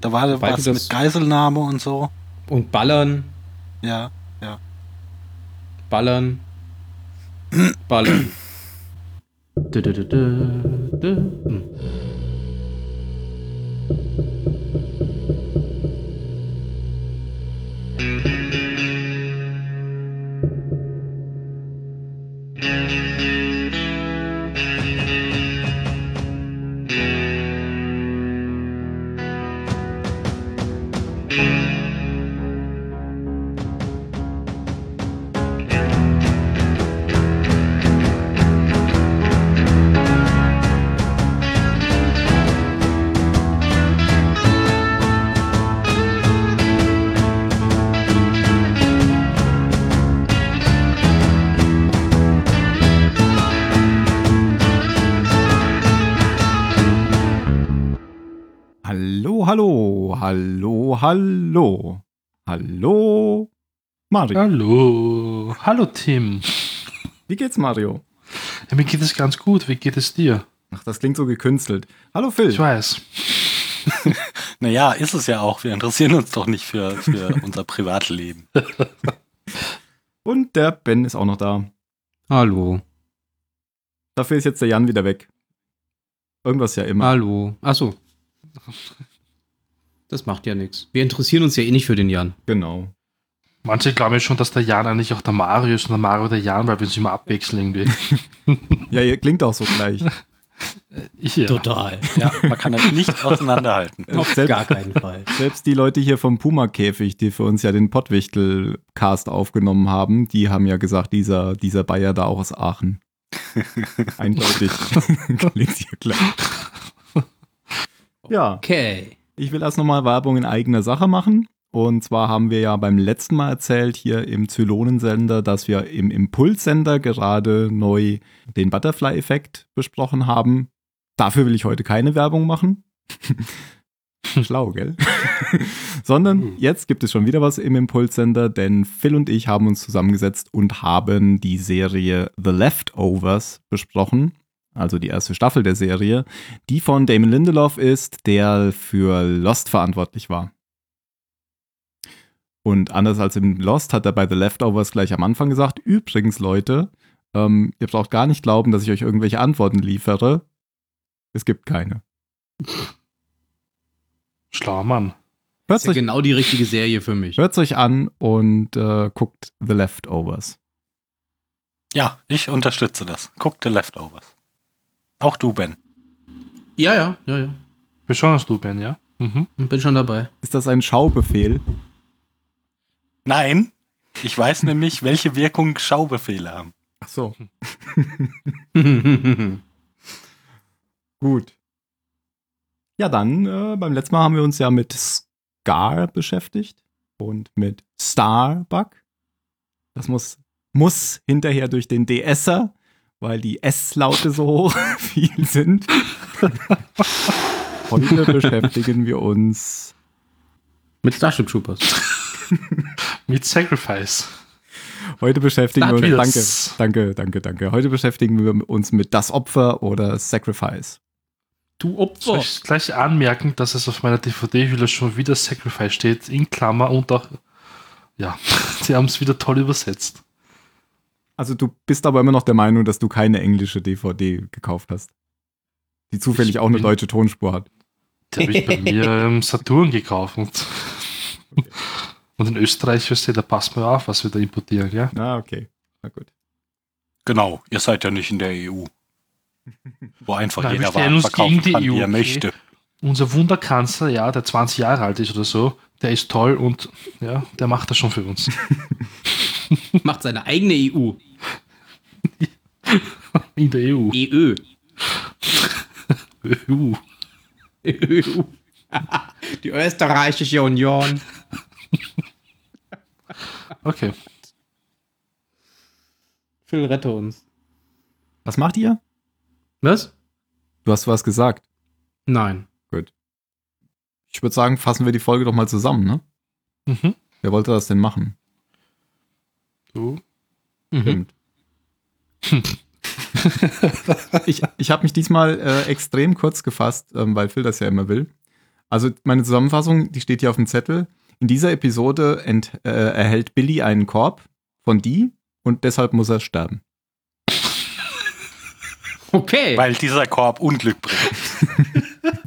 Da war Wobei was mit Geiselnahme und so. Und ballern, Ja, ja. ballern, ballern. hallo. Hallo, Mario. Hallo. Hallo Tim. Wie geht's, Mario? Ja, mir geht es ganz gut. Wie geht es dir? Ach, das klingt so gekünstelt. Hallo, Phil. Ich weiß. Naja, ist es ja auch. Wir interessieren uns doch nicht für, für unser Privatleben. Und der Ben ist auch noch da. Hallo, Dafür ist jetzt der Jan wieder weg. Irgendwas ja immer. hallo. Achso. Das macht ja nichts. Wir interessieren uns ja eh nicht für den Jan. Genau. Manche glauben ja schon, dass der Jan eigentlich auch der Mario ist und der Mario der Jan, weil wir uns immer abwechseln irgendwie. Ja, ihr klingt auch so gleich. Ja. Total. Ja, man kann das nicht auseinanderhalten. Auf Selbst- gar keinen Fall. Selbst die Leute hier vom Puma-Käfig, die für uns ja den Pottwichtel-Cast aufgenommen haben, die haben ja gesagt, dieser, dieser Bayer da auch aus Aachen. Eindeutig. Klingt hier klar. Ja, Okay. Ich will erst nochmal Werbung in eigener Sache machen. Und zwar haben wir ja beim letzten Mal erzählt hier im Zylonensender, dass wir im Impulssender gerade neu den Butterfly-Effekt besprochen haben. Dafür will ich heute keine Werbung machen. Schlau, gell? Sondern jetzt gibt es schon wieder was im Impulssender, denn Phil und ich haben uns zusammengesetzt und haben die Serie The Leftovers besprochen. Also die erste Staffel der Serie, die von Damon Lindelof ist, der für Lost verantwortlich war. Und anders als in Lost hat er bei The Leftovers gleich am Anfang gesagt, übrigens Leute, ähm, ihr braucht gar nicht glauben, dass ich euch irgendwelche Antworten liefere. Es gibt keine. Schlauer Mann. Hört Das ist ja euch, genau die richtige Serie für mich. hört's euch an und äh, guckt The Leftovers. Ja, ich unterstütze das. Guck The Leftovers. Auch du, Ben. Ja, ja, ja, ja. Besonders du, Ben, ja? Mhm. Bin schon dabei. Ist das ein Schaubefehl? Nein, ich weiß nämlich, welche Wirkung Schaubefehle haben. Ach so. Gut. Ja, dann, äh, beim letzten Mal haben wir uns ja mit Scar beschäftigt und mit Starbuck. Das muss, muss hinterher durch den DSer, weil die S-Laute so hoch viel sind. Heute beschäftigen wir uns. Mit Starship Troopers. Mit Sacrifice. Heute beschäftigen Star wir uns. Danke, danke, danke, danke. Heute beschäftigen wir uns mit das Opfer oder Sacrifice. Du Soll Opfer. ich gleich anmerken, dass es auf meiner DVD-Hülle schon wieder Sacrifice steht, in Klammer und auch, ja, sie haben es wieder toll übersetzt. Also du bist aber immer noch der Meinung, dass du keine englische DVD gekauft hast. Die zufällig Ich auch eine deutsche Tonspur hat. Die habe ich bei mir im Saturn gekauft. Und, und in Österreich, weißt du, da passt man auf, was wir da importieren, ja? Ah, okay. Na gut. Genau, ihr seid ja nicht in der EU. Wo einfach Nein, jeder Waren uns verkaufen gegen die kann, EU, wie er okay? möchte. Unser Wunderkanzler, ja, der 20 Jahre alt ist oder so, der ist toll und ja, der macht das schon für uns. Macht seine eigene E EU. In der EU. EU. EU. Die Österreichische Union. Okay. Phil, rette uns. Was macht ihr? Was? Du hast was gesagt. Nein. Ich würde sagen, fassen wir die Folge doch mal zusammen, ne? Mhm. Wer wollte das denn machen? Du. Mhm. Stimmt. ich ich habe mich diesmal äh, extrem kurz gefasst, ähm, weil Phil das ja immer will. Also meine Zusammenfassung, die steht hier auf dem Zettel. In dieser Episode ent, äh, erhält Billy einen Korb von die und deshalb muss er sterben. Okay. Weil dieser Korb Unglück bringt.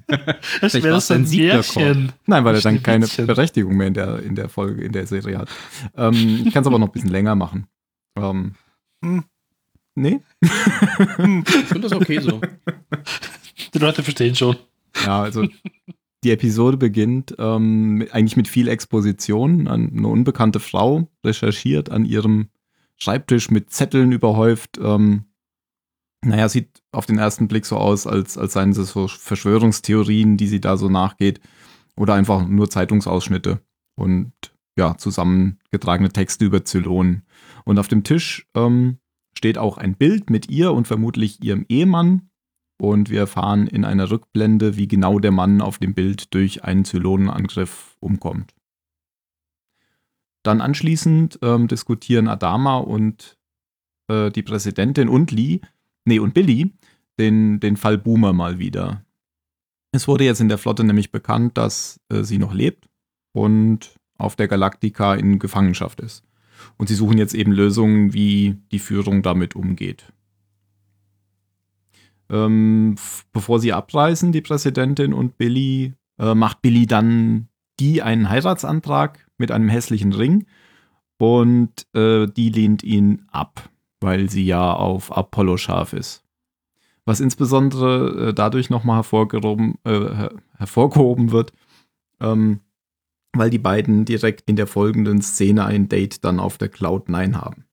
Das wäre so ein Sieglerkorb. Nein, weil er dann keine. Berechtigung mehr in der, in der Folge, in der Serie hat. Ähm, ich kann es aber noch ein bisschen länger machen. Ähm, Hm. Nee? Ich finde das okay so. Die Leute verstehen schon. Ja, also die Episode beginnt ähm, eigentlich mit viel Exposition. An- Eine unbekannte Frau recherchiert an ihrem Schreibtisch mit Zetteln überhäuft. Ähm, naja, sieht auf den ersten Blick so aus, als, als seien es so Verschwörungstheorien, die sie da so nachgeht. Oder einfach nur Zeitungsausschnitte und ja, zusammengetragene Texte über Zylonen. Und auf dem Tisch ähm, steht auch ein Bild mit ihr und vermutlich ihrem Ehemann. Und wir erfahren in einer Rückblende, wie genau der Mann auf dem Bild durch einen Zylonenangriff umkommt. Dann anschließend ähm, diskutieren Adama und äh, die Präsidentin und Lee, nee, und Billy, den, den Fall Boomer mal wieder. Es wurde jetzt in der Flotte nämlich bekannt, dass äh, sie noch lebt und auf der Galaktika in Gefangenschaft ist. Und sie suchen jetzt eben Lösungen, wie die Führung damit umgeht. Ähm, bevor sie abreisen, die Präsidentin und Billy, äh, macht Billy dann die einen Heiratsantrag mit einem hässlichen Ring und äh, die lehnt ihn ab, weil sie ja auf Apollo scharf ist. Was insbesondere äh, dadurch nochmal hervorgehoben, äh, her hervorgehoben wird, ähm, weil die beiden direkt in der folgenden Szene ein Date dann auf der Cloud 9 haben.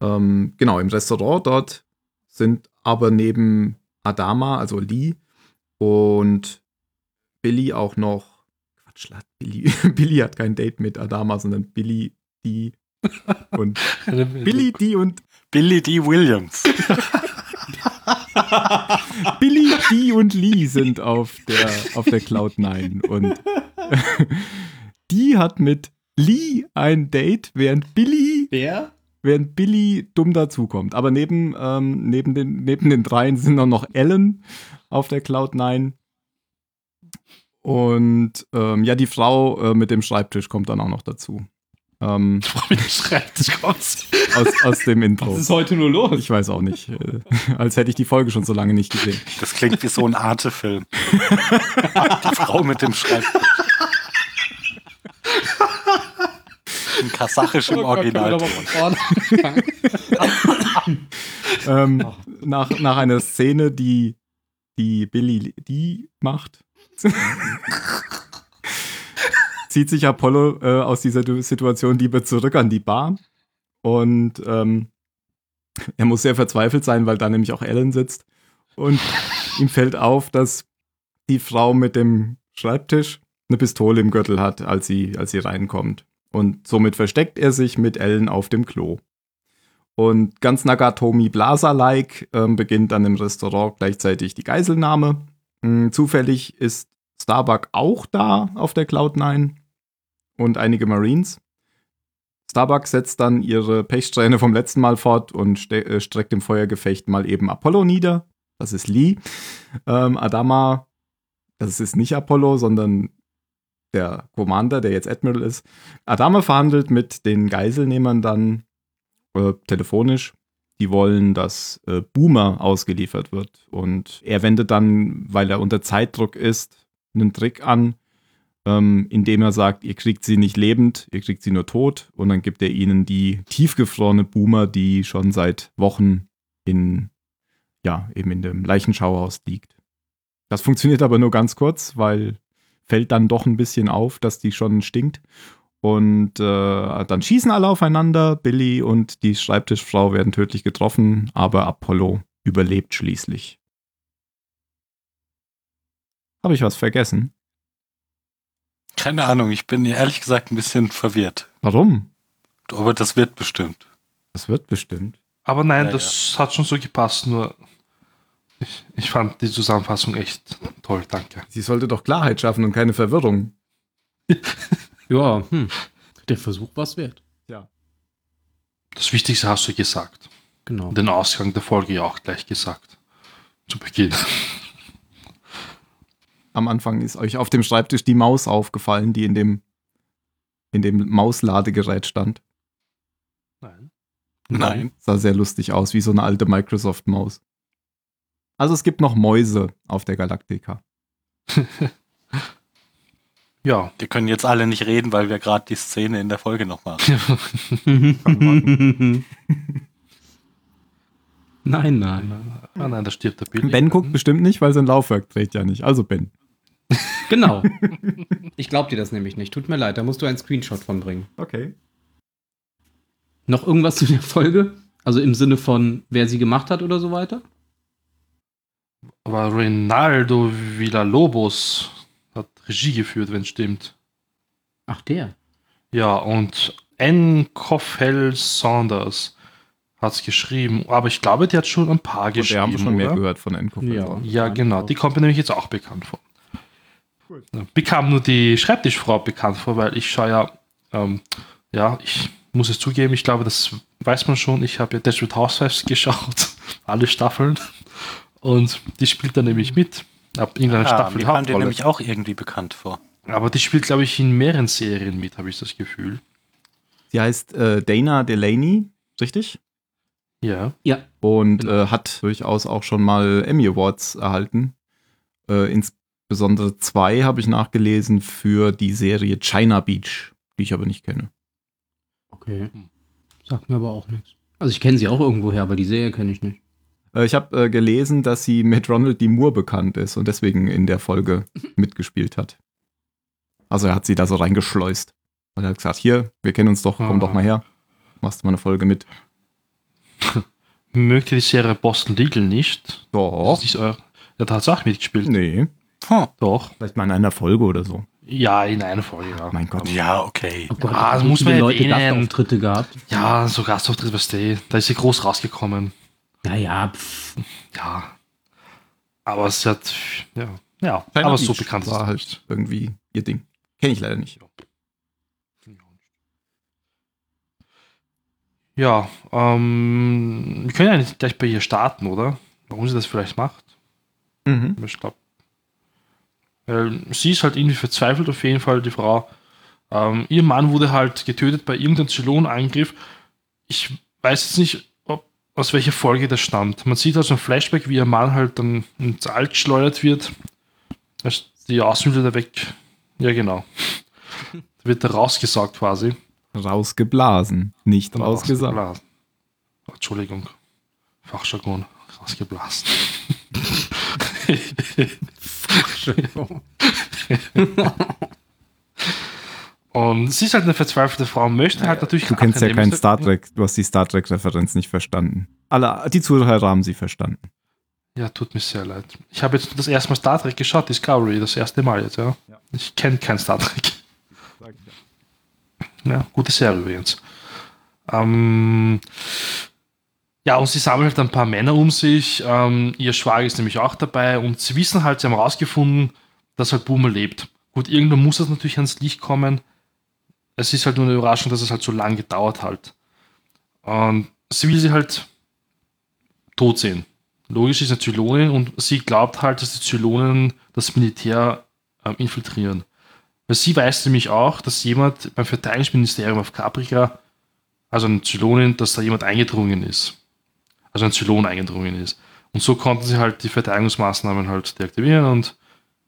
Ähm, genau, im Restaurant dort sind aber neben Adama, also Lee, und Billy auch noch. Quatsch, Billy, Billy hat kein Date mit Adama, sondern Billy, die und Billy, die und Billy D. Williams. Billy, die und Lee sind auf der, auf der Cloud 9 und die hat mit Lee ein Date, während Billy Wer? während Billy dumm dazukommt. Aber neben, ähm, neben, den, neben den dreien sind auch noch Ellen auf der Cloud 9. Und ähm, ja, die Frau äh, mit dem Schreibtisch kommt dann auch noch dazu. Ähm, schreibst, kommst. aus, aus dem Intro. Was ist heute nur los? Ich weiß auch nicht. Äh, als hätte ich die Folge schon so lange nicht gesehen. Das klingt wie so ein Arte-Film. Die Frau mit dem Schreibtisch. Im Oh können wir Original. Ähm, Ach. nach, nach einer Szene, die, die Billy die macht, zieht sich Apollo äh, aus dieser Situation lieber zurück an die Bar. Und ähm, er muss sehr verzweifelt sein, weil da nämlich auch Ellen sitzt. Und ihm fällt auf, dass die Frau mit dem Schreibtisch eine Pistole im Gürtel hat, als sie, als sie reinkommt. Und somit versteckt er sich mit Ellen auf dem Klo. Und ganz Nagatomi Blaser-like ähm, beginnt dann im Restaurant gleichzeitig die Geiselnahme. Mm, zufällig ist Starbuck auch da auf der Cloud 9 und einige Marines. Starbuck setzt dann ihre Pechsträhne vom letzten Mal fort und äh, streckt im Feuergefecht mal eben Apollo nieder. Das ist Lee. Ähm, Adama, das ist nicht Apollo, sondern der Commander, der jetzt Admiral ist. Adama verhandelt mit den Geiselnehmern dann äh, telefonisch. Die wollen, dass äh, Boomer ausgeliefert wird. Und er wendet dann, weil er unter Zeitdruck ist, einen Trick an, ähm, indem er sagt, ihr kriegt sie nicht lebend, ihr kriegt sie nur tot. Und dann gibt er ihnen die tiefgefrorene Boomer, die schon seit Wochen in, ja, eben in dem Leichenschauhaus liegt. Das funktioniert aber nur ganz kurz, weil fällt dann doch ein bisschen auf, dass die schon stinkt. Und äh, dann schießen alle aufeinander. Billy und die Schreibtischfrau werden tödlich getroffen, aber Apollo überlebt schließlich. Habe ich was vergessen? Keine Ahnung, ich bin ehrlich gesagt ein bisschen verwirrt. Warum? Aber das wird bestimmt. Das wird bestimmt. Aber nein, Ja, das hat schon so gepasst, nur ich, ich fand die Zusammenfassung echt toll, danke. Sie sollte doch Klarheit schaffen und keine Verwirrung. Ja, hm. Der Versuch war es wert. Das Wichtigste hast du gesagt. Genau. Den Ausgang der Folge ja auch gleich gesagt. Zu Beginn. Am Anfang ist euch auf dem Schreibtisch die Maus aufgefallen, die in dem, in dem Mausladegerät stand. Nein. Nein. Sah sehr lustig aus, wie so eine alte Microsoft-Maus. Also es gibt noch Mäuse auf der Galaktika. Ja. Die können jetzt alle nicht reden, weil wir gerade die Szene in der Folge noch machen. nein, nein. Ah nein, da stirbt der Bild. Ben guckt bestimmt nicht, weil sein Laufwerk dreht ja nicht. Also Ben. Genau. Ich glaub dir das nämlich nicht. Tut mir leid, da musst du einen Screenshot von bringen. Okay. Noch irgendwas zu der Folge? Also im Sinne von, wer sie gemacht hat oder so weiter? Aber Reynaldo Villalobos hat Regie geführt, wenn es stimmt. Ach, der. Ja, und N. Koffel Saunders hat es geschrieben. Aber ich glaube, die hat schon ein paar Und geschrieben. wir haben schon mehr oder? gehört von Enko. Ja. Ja, genau. Die kommt mir nämlich jetzt auch bekannt vor. Ja, Mir kam nur die Schreibtischfrau bekannt vor, weil ich schaue ja, ähm, ja, ich muss es zugeben, ich glaube, das weiß man schon. Ich habe ja Desperate Housewives geschaut, alle Staffeln. Und die spielt da nämlich mit. Ab irgendeiner Ah, Staffel die die kam dir nämlich auch irgendwie bekannt vor. Aber die spielt, glaube ich, in mehreren Serien mit, habe ich das Gefühl. Sie heißt äh, Dana Delaney, richtig? Ja. Ja. Und Genau. äh, hat durchaus auch schon mal Emmy Awards erhalten. Äh, insbesondere zwei habe ich nachgelesen für die Serie China Beach, die ich aber nicht kenne. Okay. Sagt mir aber auch nichts. Also ich kenne sie auch irgendwoher, aber die Serie kenne ich nicht. Äh, ich habe äh, gelesen, dass sie mit Ronald D. Moore bekannt ist und deswegen in der Folge mitgespielt hat. Also er hat sie da so reingeschleust. Und er hat gesagt, hier, wir kennen uns doch, komm Ah. doch mal her. Machst du mal eine Folge mit. Mögt ihr die Serie Boston Legal nicht? Das Doch. ist nicht euer. Ja, da hat es auch mitgespielt. Nee, Hm. Doch. vielleicht mal in einer Folge oder so. Ja, in einer Folge, ja. Mein Gott. Ja, okay. Oh Gott, Ah, das so muss man viele Leute erwähnen. Gastauftritte gehabt. Ja, so Gastauftritt, weißt du, da ist sie groß rausgekommen. Naja, pff. Ja. Aber es hat, ja, ja, China aber so bekannt war halt irgendwie ihr Ding. Kenne ich leider nicht. Ja, ähm, wir können ja nicht gleich bei ihr starten, oder? Warum sie das vielleicht macht. Mhm. Ich glaube. Sie ist halt irgendwie verzweifelt auf jeden Fall, die Frau. Ähm, ihr Mann wurde halt getötet bei irgendeinem Zylonangriff. Ich weiß jetzt nicht, ob, aus welcher Folge das stammt. Man sieht also ein Flashback, wie ihr Mann halt dann ins All geschleudert wird. Als die Außenhülle da weg. Ja, genau. da wird er rausgesaugt quasi. Rausgeblasen, nicht Dann rausgesagt. rausgeblasen. Entschuldigung. Fachjargon. Rausgeblasen. Und sie ist halt eine verzweifelte Frau, möchte halt natürlich. Du kennst ja kein akademisch- Star Trek, du hast die Star Trek-Referenz nicht verstanden. Alle, die Zuhörer haben sie verstanden. Ja, tut mir sehr leid. Ich habe jetzt das erste Mal Star Trek geschaut, Discovery, das erste Mal jetzt, ja. Ja. Ich kenne kein Star Trek. Ja, gute Serie übrigens. Ähm, ja, und sie sammelt halt ein paar Männer um sich. Ähm, ihr Schwager ist nämlich auch dabei und sie wissen halt, sie haben rausgefunden, dass halt Boomer lebt. Gut, irgendwann muss das natürlich ans Licht kommen. Es ist halt nur eine Überraschung, dass es halt so lange gedauert hat. Und sie will sie halt tot sehen. Logisch ist eine Zylonin und sie glaubt halt, dass die Zylonen das Militär ähm, infiltrieren. Weil sie weiß nämlich auch, dass jemand beim Verteidigungsministerium auf Caprica, also eine Zylonin, dass da jemand eingedrungen ist. Also ein Zylon eingedrungen ist. Und so konnten sie halt die Verteidigungsmaßnahmen halt deaktivieren und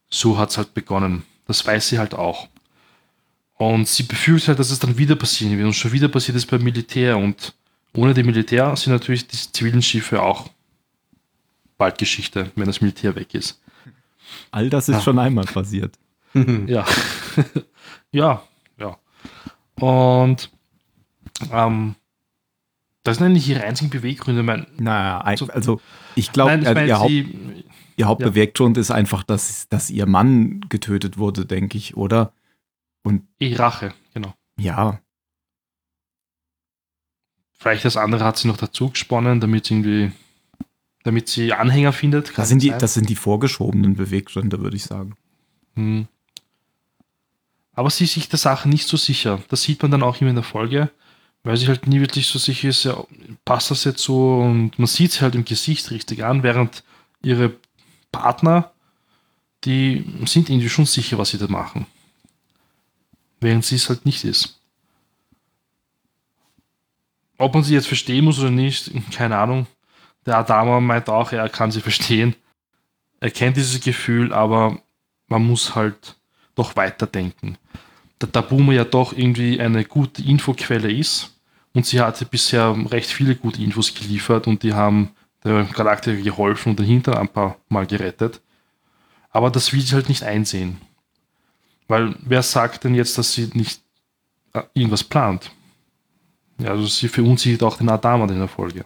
so hat es halt begonnen. Das weiß sie halt auch. Und sie befürchtet halt, dass es dann wieder passieren wird. Und schon wieder passiert es beim Militär. Und ohne die Militär sind natürlich die zivilen Schiffe auch bald Geschichte, wenn das Militär weg ist. All das ist Ja. schon einmal passiert. Ja. ja, ja. Und ähm, das sind eigentlich ihre einzigen Beweggründe. Mein, Naja, ein- So- also ich glaube, ich ihr, Haupt, ihr Hauptbeweggrund ist einfach, dass, dass ihr Mann getötet wurde, denke ich, oder? eh Rache, genau. Ja, Vielleicht das andere hat sie noch dazu gesponnen, damit sie irgendwie, damit sie Anhänger findet. Das sind, die, sein. das sind die vorgeschobenen Beweggründe, würde ich sagen. Hm. Aber sie ist sich der Sache nicht so sicher. Das sieht man dann auch immer in der Folge, weil sie halt nie wirklich so sicher ist, ja, passt das jetzt so und man sieht sie halt im Gesicht richtig an, während ihre Partner die sind irgendwie schon sicher, was sie da machen. Während sie es halt nicht ist. Ob man sie jetzt verstehen muss oder nicht, keine Ahnung. Der Adama meint auch, er kann sie verstehen. Er kennt dieses Gefühl, aber man muss halt doch weiterdenken. Da, Boomer ja doch irgendwie eine gute Infoquelle ist und sie hatte bisher recht viele gute Infos geliefert und die haben der Galaktiker geholfen und den Hintern ein paar Mal gerettet. Aber das will sie halt nicht einsehen. Weil wer sagt denn jetzt, dass sie nicht äh, irgendwas plant? Ja, also sie verunsichert auch den Adama in der Folge.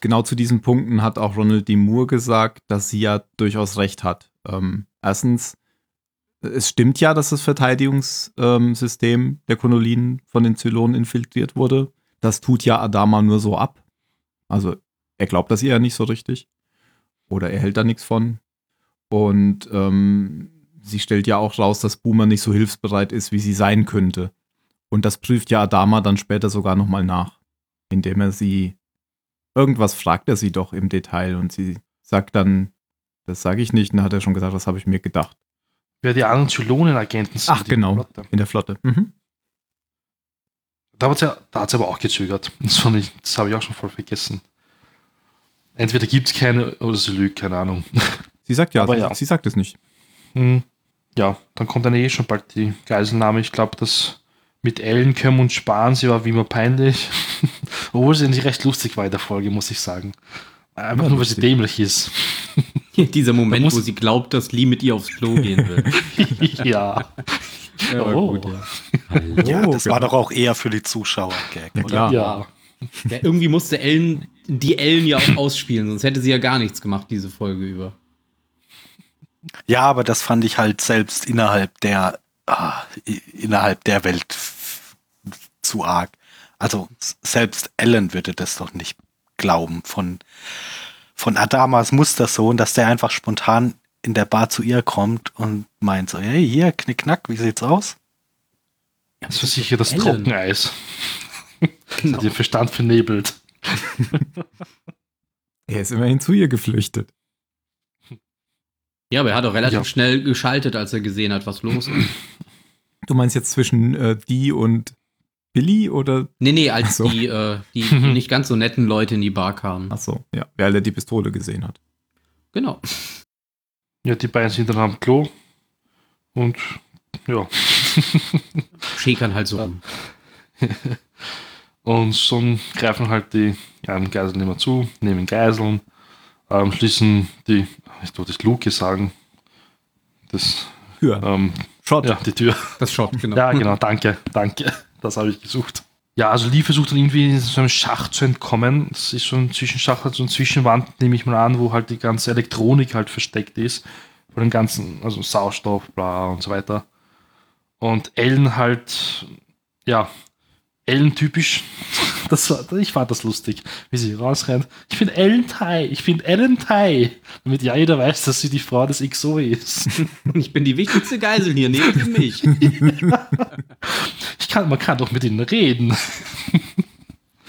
Genau zu diesen Punkten hat auch Ronald D. Moore gesagt, dass sie ja durchaus recht hat. Ähm, erstens, es stimmt ja, dass das Verteidigungssystem der Konolinen von den Zylonen infiltriert wurde. Das tut ja Adama nur so ab. Also er glaubt das ihr ja nicht so richtig. Oder er hält da nichts von. Und ähm, sie stellt ja auch raus, dass Boomer nicht so hilfsbereit ist, wie sie sein könnte. Und das prüft ja Adama dann später sogar nochmal nach, indem er sie irgendwas fragt er sie doch im Detail und sie sagt dann, das sage ich nicht, und dann hat er schon gesagt, das habe ich mir gedacht. Wer die anderen Zylonen-Agenten sind. Ach, genau, Flotte. in der Flotte. Mhm. Da hat sie ja, aber auch gezögert. Das, das habe ich auch schon voll vergessen. Entweder gibt es keine oder sie lügt, keine Ahnung. Sie sagt ja, aber sie, ja. sie sagt es nicht. Hm. Ja, dann kommt dann eh schon bald die Geiselnahme. Ich glaube, das mit Ellen können und sparen, sie war wie immer peinlich. Obwohl sie nicht recht lustig war in der Folge, muss ich sagen. Einfach ja, nur, weil sie dämlich ist. Dieser Moment, wo sie glaubt, dass Lee mit ihr aufs Klo gehen will. ja. ja, oh. gut, ja. ja das war doch auch eher für die Zuschauer Gag, ja, oder? Ja. ja. Irgendwie musste Ellen die Ellen ja auch ausspielen, sonst hätte sie ja gar nichts gemacht, diese Folge über. Ja, aber das fand ich halt selbst innerhalb der ah, innerhalb der Welt zu arg. Also selbst Ellen würde das doch nicht glauben. Von, von Adamas Mustersohn, dass der einfach spontan in der Bar zu ihr kommt und meint so, hey, hier, knickknack, wie sieht's aus? Das ist sicher das Ellen. Trockeneis. Genau. Hat ihr Verstand vernebelt. er ist immerhin zu ihr geflüchtet. Ja, aber er hat auch relativ ja. schnell geschaltet, als er gesehen hat, was los ist. Du meinst jetzt zwischen äh, die und Billy oder? Nee, nee, als so. die, äh, die nicht ganz so netten Leute in die Bar kamen. Ach so, ja, weil er die Pistole gesehen hat. Genau. Ja, die beiden sind dann am Klo und ja. Schäkern halt so rum. und schon greifen halt die ja, Geiseln immer zu, nehmen Geiseln, ähm, schließen die, ich wollte Luke sagen, das Tür. Ähm, Shot. Ja, die Tür. Das Shot, genau. Ja, genau, danke, danke. Das habe ich gesucht. Ja, also Lee versucht dann irgendwie in so einem Schacht zu entkommen. Das ist so ein Zwischenschacht, also eine Zwischenwand, nehme ich mal an, wo halt die ganze Elektronik halt versteckt ist. Von dem ganzen, also Sauerstoff, bla und so weiter. Und Ellen halt, ja, Ellen typisch. Das war, ich fand das lustig, wie sie rausrennt. Ich bin Ellen Tai, ich bin Ellen Tai. Damit ja jeder weiß, dass sie die Frau des XO ist. Ich bin die wichtigste Geisel hier, neben mich. ich kann, man kann doch mit ihnen reden.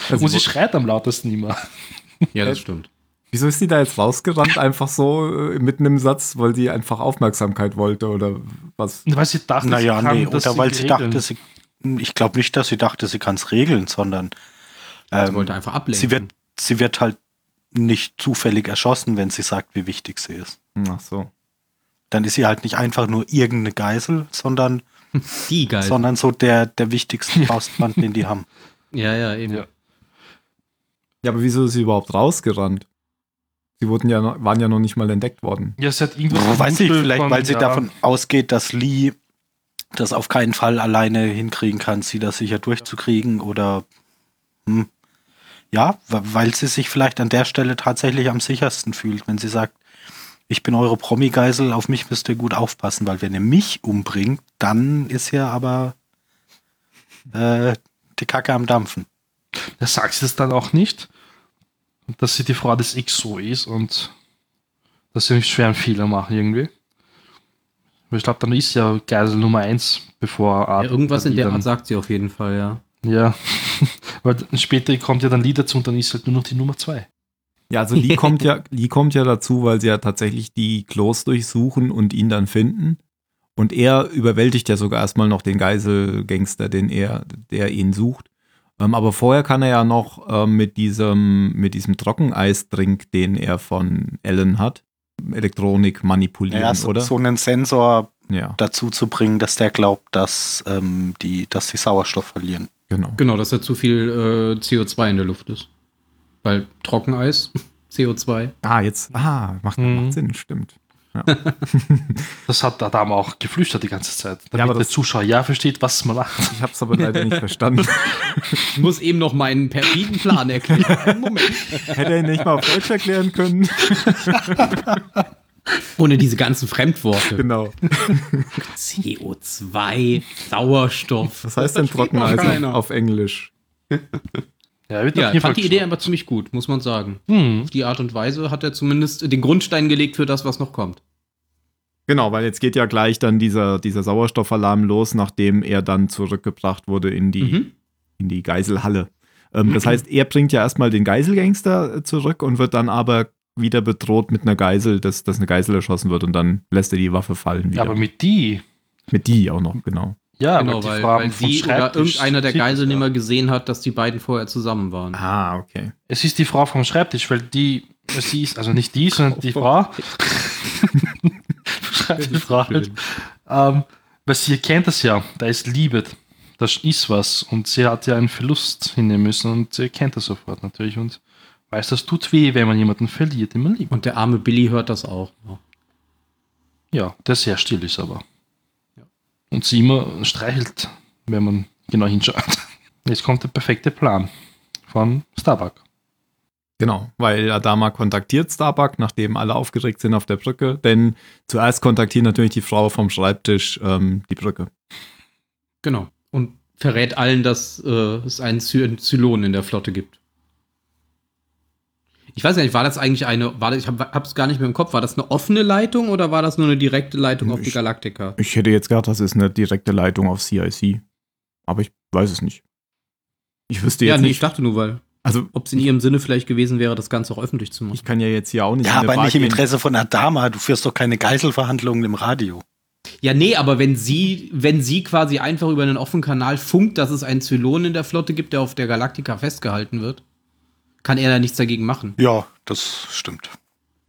Also Und sie schreit am lautesten immer. Ja, das stimmt. Wieso ist sie da jetzt rausgerannt, einfach so äh, mitten im Satz, weil sie einfach Aufmerksamkeit wollte oder was? Weil sie dachte, naja, sie kann, nee, oder weil sie dachte, sie ich glaube nicht, dass sie dachte, sie kann es regeln, sondern ähm, sie wollte einfach ablenken. Sie wird, sie wird halt nicht zufällig erschossen, wenn sie sagt, wie wichtig sie ist. Ach so. Dann ist sie halt nicht einfach nur irgendeine Geisel, sondern die Geisel. sondern so der, der wichtigste Faustband, den die haben. Ja, ja, eben. Ja. ja, aber wieso ist sie überhaupt rausgerannt? Sie wurden ja, waren ja noch nicht mal entdeckt worden. Ja, es hat irgendwas. Weiß ich, vielleicht, von, weil sie ja. davon ausgeht, dass Lee das auf keinen Fall alleine hinkriegen kann, sie das sicher durchzukriegen oder hm, ja, weil sie sich vielleicht an der Stelle tatsächlich am sichersten fühlt, wenn sie sagt, ich bin eure Promi-Geisel, auf mich müsst ihr gut aufpassen, weil wenn ihr mich umbringt, dann ist ja aber äh, die Kacke am Dampfen. Da sagt sie das dann auch nicht, dass sie die Frau des X so ist und dass sie nicht schweren Fehler machen irgendwie. Ich glaube, dann ist ja Geisel Nummer 1, bevor Art. Ja, irgendwas in der Art sagt sie auf jeden Fall, ja. Ja, weil später kommt ja dann Lee dazu und dann ist halt nur noch die Nummer 2. Ja, also Lee kommt ja, Lee kommt ja dazu, weil sie ja tatsächlich die Klos durchsuchen und ihn dann finden. Und er überwältigt ja sogar erstmal noch den Geiselgangster, den er, der ihn sucht. Ähm, aber vorher kann er ja noch ähm, mit diesem, mit diesem Trockeneisdrink, den er von Ellen hat, Elektronik manipulieren, Ja, so, oder? so einen Sensor ja, dazu zu bringen, dass der glaubt, dass, ähm, die, dass die Sauerstoff verlieren. Genau. Genau, dass da zu viel äh, CO2 in der Luft ist. Weil Trockeneis, CO2. Ah, jetzt, ah, macht, Mhm. macht Sinn, stimmt. Das hat Adam auch geflüstert die ganze Zeit, damit aber der das- Zuschauer ja versteht, was man macht. Ich habe es aber leider nicht verstanden. Ich muss eben noch meinen perfiden Plan erklären. Moment. Hätte er ihn nicht mal auf Deutsch erklären können? Ohne diese ganzen Fremdworte. genau. CO2, Sauerstoff. Was heißt denn versteht doch Trockeneis keiner. auf Englisch? Ja, wird Ja, fand Fall die Idee aber ziemlich gut, muss man sagen. Hm. Auf die Art und Weise hat er zumindest den Grundstein gelegt für das, was noch kommt. Genau, weil jetzt geht ja gleich dann dieser, dieser Sauerstoffalarm los, nachdem er dann zurückgebracht wurde in die, Mhm. in die Geiselhalle. Ähm, das heißt, er bringt ja erstmal den Geiselgangster äh, zurück und wird dann aber wieder bedroht mit einer Geisel, dass, dass eine Geisel erschossen wird und dann lässt er die Waffe fallen wieder. Ja, aber mit die. mit die auch noch, genau. Ja, genau, die weil, weil sie oder irgendeiner der Geiselnehmer gesehen hat, dass die beiden vorher zusammen waren. Ah, okay. Es ist die Frau vom Schreibtisch, weil die, sie ist, also nicht die, sondern die Frau. die Frau halt. Ähm, weil sie erkennt das ja, da ist Liebe, da ist was und sie hat ja einen Verlust hinnehmen müssen und sie erkennt das sofort natürlich und weiß, das tut weh, wenn man jemanden verliert, den man liebt. Und der arme Billy hört das auch. Ja, der sehr still ist aber. Ja. Und sie immer streichelt, wenn man genau hinschaut. Jetzt kommt der perfekte Plan von Starbuck. Genau, weil Adama kontaktiert Starbuck, nachdem alle aufgeregt sind auf der Brücke, denn zuerst kontaktiert natürlich die Frau vom Schreibtisch ähm, die Brücke. Genau. Und verrät allen, dass äh, es einen Zy Zylon in der Flotte gibt. Ich weiß gar nicht, war das eigentlich eine, war das, ich hab, hab's gar nicht mehr im Kopf, war das eine offene Leitung oder war das nur eine direkte Leitung auf die Ich- Galaktika? Ich hätte jetzt gedacht, das ist eine direkte Leitung auf CIC, aber ich weiß es nicht. Ich wüsste Ja, jetzt nee, ich nicht, dachte nur, weil, also ob es in ihrem Sinne vielleicht gewesen wäre, das Ganze auch öffentlich zu machen. ich kann ja jetzt hier auch nicht Ja, aber nicht im Interesse von Adama. Du führst doch keine Geiselverhandlungen im Radio. Ja, nee, aber wenn sie, wenn sie quasi einfach über einen offenen Kanal funkt, dass es einen Zylon in der Flotte gibt, der auf der Galaktika festgehalten wird, kann er da nichts dagegen machen. Ja, das stimmt.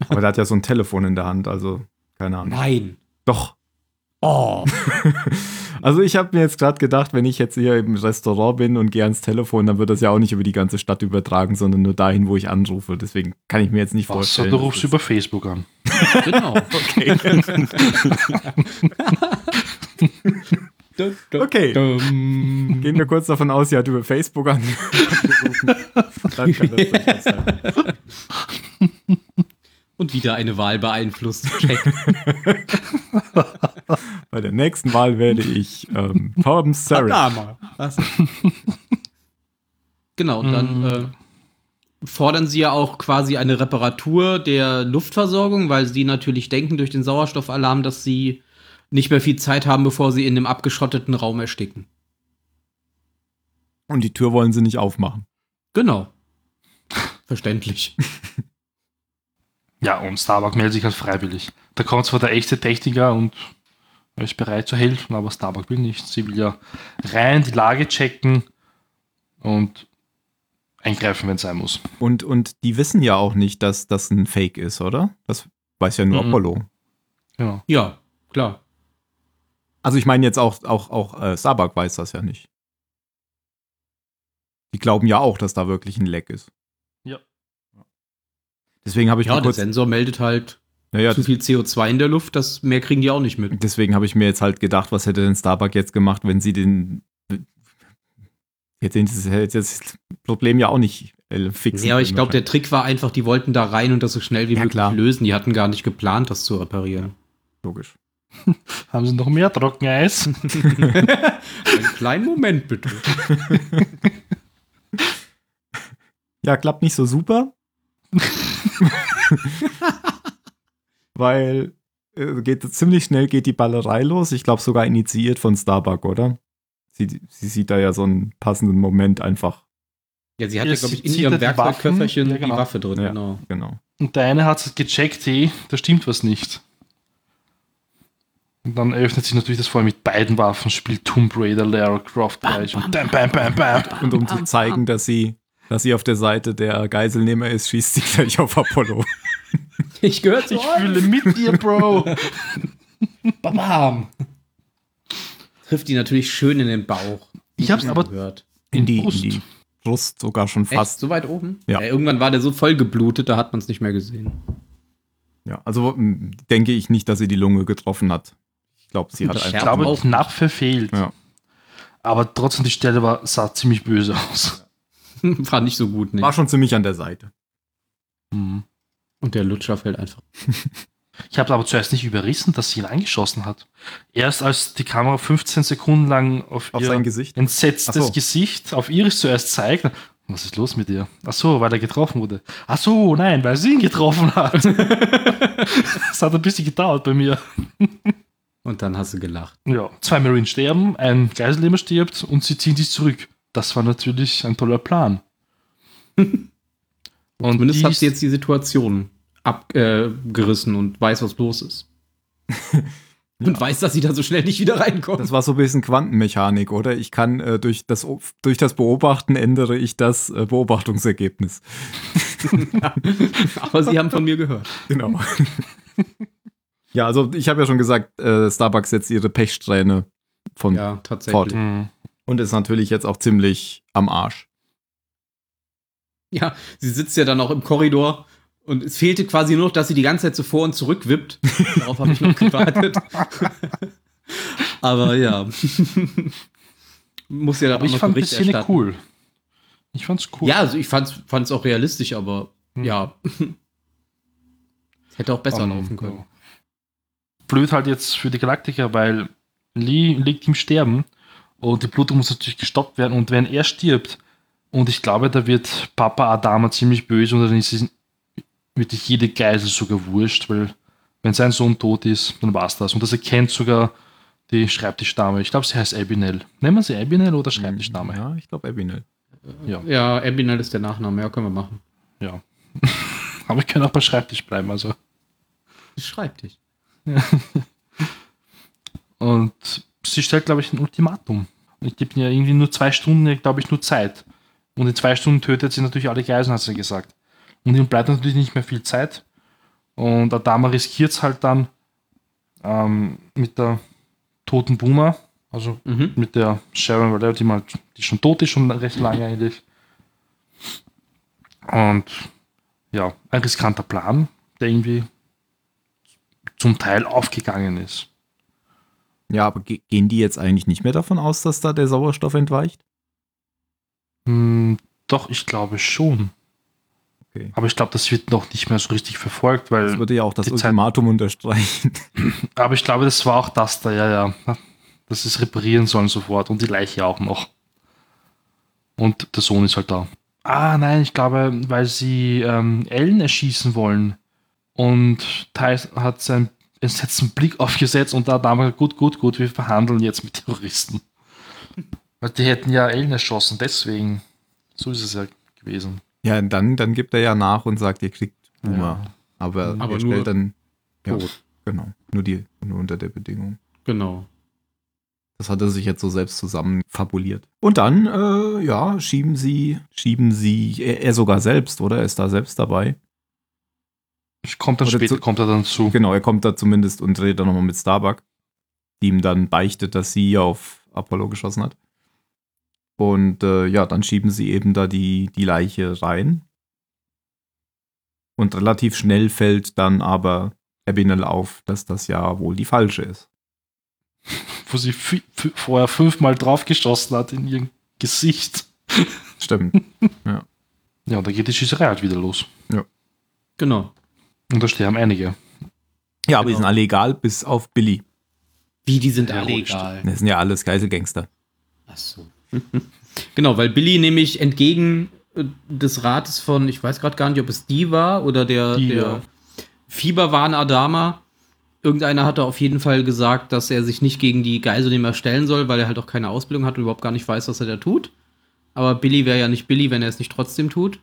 Aber der hat ja so ein Telefon in der Hand, also keine Ahnung. Nein. Doch. Oh. Also ich habe mir jetzt gerade gedacht, wenn ich jetzt hier im Restaurant bin und gehe ans Telefon, dann wird das ja auch nicht über die ganze Stadt übertragen, sondern nur dahin, wo ich anrufe. Deswegen kann ich mir jetzt nicht Was, vorstellen. du dass rufst über Facebook an. genau. Okay. Okay. Gehen wir kurz davon aus, sie hat über Facebook angerufen. Dann kann das sein. Und wieder eine Wahl beeinflusst. Bei der nächsten Wahl werde ich ähm, Torben Sarah. Genau, und dann äh, fordern sie ja auch quasi eine Reparatur der Luftversorgung, weil sie natürlich denken durch den Sauerstoffalarm, dass sie nicht mehr viel Zeit haben, bevor sie in dem abgeschotteten Raum ersticken. Und die Tür wollen sie nicht aufmachen. Genau. Verständlich. Ja, und Starbuck meldet sich halt freiwillig. Da kommt zwar der echte Techniker und er ist bereit zu helfen, aber Starbuck will nicht. Sie will ja rein die Lage checken und eingreifen, wenn es sein muss. Und, und die wissen ja auch nicht, dass das ein Fake ist, oder? Das weiß ja nur Mhm. Apollo. Genau. Ja, klar. Also ich meine jetzt auch, auch, auch äh, Starbuck weiß das ja nicht. Die glauben ja auch, dass da wirklich ein Leck ist. Ja. Deswegen habe ich Ja, mir der Sensor meldet halt naja, zu viel CO2 in der Luft, das mehr kriegen die auch nicht mit. deswegen habe ich mir jetzt halt gedacht, was hätte denn Starbuck jetzt gemacht, wenn sie den jetzt ist jetzt das Problem ja auch nicht äh, fixen. Ja, aber ich glaube, der Trick war einfach, die wollten da rein und das so schnell wie Ja, möglich klar. lösen. Die hatten gar nicht geplant, das zu reparieren. logisch. Haben sie noch mehr Trockeneis? Einen kleinen Moment bitte. Ja, klappt nicht so super. Weil äh, geht ziemlich schnell geht die Ballerei los. Ich glaube sogar initiiert von Starbuck, oder? Sie, sie sieht da ja so einen passenden Moment einfach Ja, sie hatte, Ja, glaube ich, sie in ihrem die Werkzeugköfferchen. Ja, genau. die Waffe drin. Ja. Genau. Genau. Und der eine hat gecheckt, hey, da stimmt was nicht. Und dann eröffnet sich natürlich das vor mit beiden Waffen, spielt Tomb Raider, Lara Croft gleich und bam, bam, bam, bam. Und um zu zeigen, dass sie, dass sie auf der Seite der Geiselnehmer ist, schießt sie gleich auf Apollo. Ich gehöre zu Ich fühle mit dir, Bro. Bam. Trifft die natürlich schön in den Bauch. Ich hab's aber gehört. In die, in Brust. die Brust sogar schon Echt? fast. So weit oben? Ja. irgendwann war der so voll geblutet, da hat man es nicht mehr gesehen. Ja, also denke ich nicht, dass sie die Lunge getroffen hat. Ich glaube, sie hat Ich Ich einfach. glaube, auch knapp verfehlt. Ja. Aber trotzdem, die Stelle war, sah ziemlich böse aus. War nicht so gut, ne? War schon ziemlich an der Seite. Mhm. Und der Lutscher fällt einfach. Ich habe aber zuerst nicht überrissen, dass sie ihn eingeschossen hat. Erst als die Kamera 15 Sekunden lang auf, Auf ihr sein Gesicht. entsetztes so. Gesicht auf Iris zuerst zeigt. Was ist los mit dir? Ach so, weil er getroffen wurde. Ach so, nein, weil sie ihn getroffen hat. das hat ein bisschen gedauert bei mir. Und dann hast du gelacht. Ja, zwei Marines sterben, ein Geiselnehmer stirbt und sie ziehen sich zurück. Das war natürlich ein toller Plan. und Zumindest hat sie jetzt die Situation abgerissen und weiß, was los ist. Und weiß, dass sie da so schnell nicht wieder reinkommt. Das war so ein bisschen Quantenmechanik, oder? Ich kann äh, durch, das, durch das Beobachten ändere ich das äh, Beobachtungsergebnis. Aber sie haben von mir gehört. Genau. Ja, also ich habe ja schon gesagt, äh, Starbucks setzt ihre Pechsträhne von Ja, Fort. tatsächlich. Hm. und ist natürlich jetzt auch ziemlich am Arsch. Ja, sie sitzt ja dann auch im Korridor und es fehlte quasi nur noch, dass sie die ganze Zeit so vor und zurück wippt. Darauf habe ich noch gewartet. Aber ja. Muss ja dann Aber auch ich noch fand die Bericht Szene erstatten. cool. Ich fand's cool. Ja, also ich fand's, fand's auch realistisch, aber Hm. ja. Hätte auch besser Ähm, laufen können. Blöd halt jetzt für die Galaktiker, weil Lee liegt im Sterben und die Blutung muss natürlich gestoppt werden und wenn er stirbt und ich glaube, da wird Papa Adama ziemlich böse und dann ist es wirklich jede Geisel sogar wurscht, weil wenn sein Sohn tot ist, dann war's das. Und das erkennt sogar die Schreibtischdame. Ich glaube, sie heißt Abinell. Nennen wir sie Abinell oder Schreibtischdame? Ja, ich glaube Abinel. Ja. Ja, Abinel ist der Nachname, ja, können wir machen. ja. Aber ich kann auch bei Schreibtisch bleiben, also. Schreibtisch. Und sie stellt, glaube ich, ein Ultimatum. Und ich gebe ihr irgendwie nur zwei Stunden, glaube ich, nur Zeit. Und in zwei Stunden tötet sie natürlich alle Geiseln, hat sie gesagt. Und ihm bleibt natürlich nicht mehr viel Zeit. Und Adama riskiert es halt dann ähm, mit der toten Boomer, also Mhm. mit der Sharon Valero, die, mal, die schon tot ist, schon recht lange eigentlich. Und ja, ein riskanter Plan, der irgendwie zum Teil aufgegangen ist. Ja, aber ge gehen die jetzt eigentlich nicht mehr davon aus, dass da der Sauerstoff entweicht? Hm, doch, ich glaube schon. Okay. Aber ich glaube, das wird noch nicht mehr so richtig verfolgt, weil. Das würde ja auch das die Zeit- Ultimatum unterstreichen. aber ich glaube, das war auch das da, ja, ja. Dass sie es reparieren sollen sofort und die Leiche auch noch. Und der Sohn ist halt da. Ah, nein, ich glaube, weil sie ähm, Ellen erschießen wollen. Und Thais hat seinen entsetzten Blick aufgesetzt und da hat damals gut, gut, gut, wir verhandeln jetzt mit Terroristen. Weil die hätten ja Ellen erschossen, deswegen. So ist es ja gewesen. Ja, und dann, dann gibt er ja nach und sagt, ihr kriegt Boomer. Ja. Aber, Aber er nur stellt dann. Ja, genau. Nur, die, nur unter der Bedingung. Genau. Das hat er sich jetzt so selbst zusammen fabuliert. Und dann, äh, ja, schieben sie, schieben sie, er, er sogar selbst, oder? Er ist da selbst dabei. Kommt dann später, zu- kommt er dann zu. Genau, er kommt da zumindest und redet dann nochmal mit Starbuck, die ihm dann beichtet, dass sie auf Apollo geschossen hat. Und äh, ja, dann schieben sie eben da die, die Leiche rein. Und relativ schnell fällt dann aber Abinel auf, dass das ja wohl die falsche ist. wo sie vorher fünfmal draufgeschossen hat in ihr Gesicht. Stimmt. Ja, und da geht die Schießerei halt wieder los. Genau. Und da sterben einige. Ja, aber die Genau. sind alle egal, bis auf Billy. Wie, die sind Ja, alle egal. Das sind ja alles Geiselgangster. Ach so. genau, weil Billy nämlich entgegen äh, des Rates von, ich weiß gerade gar nicht, ob es die war oder der, Die, der ja. Fieberwahn Adama. Irgendeiner hatte auf jeden Fall gesagt, dass er sich nicht gegen die Geiselnehmer stellen soll, weil er halt auch keine Ausbildung hat und überhaupt gar nicht weiß, was er da tut. aber Billy wäre ja nicht Billy, wenn er es nicht trotzdem tut.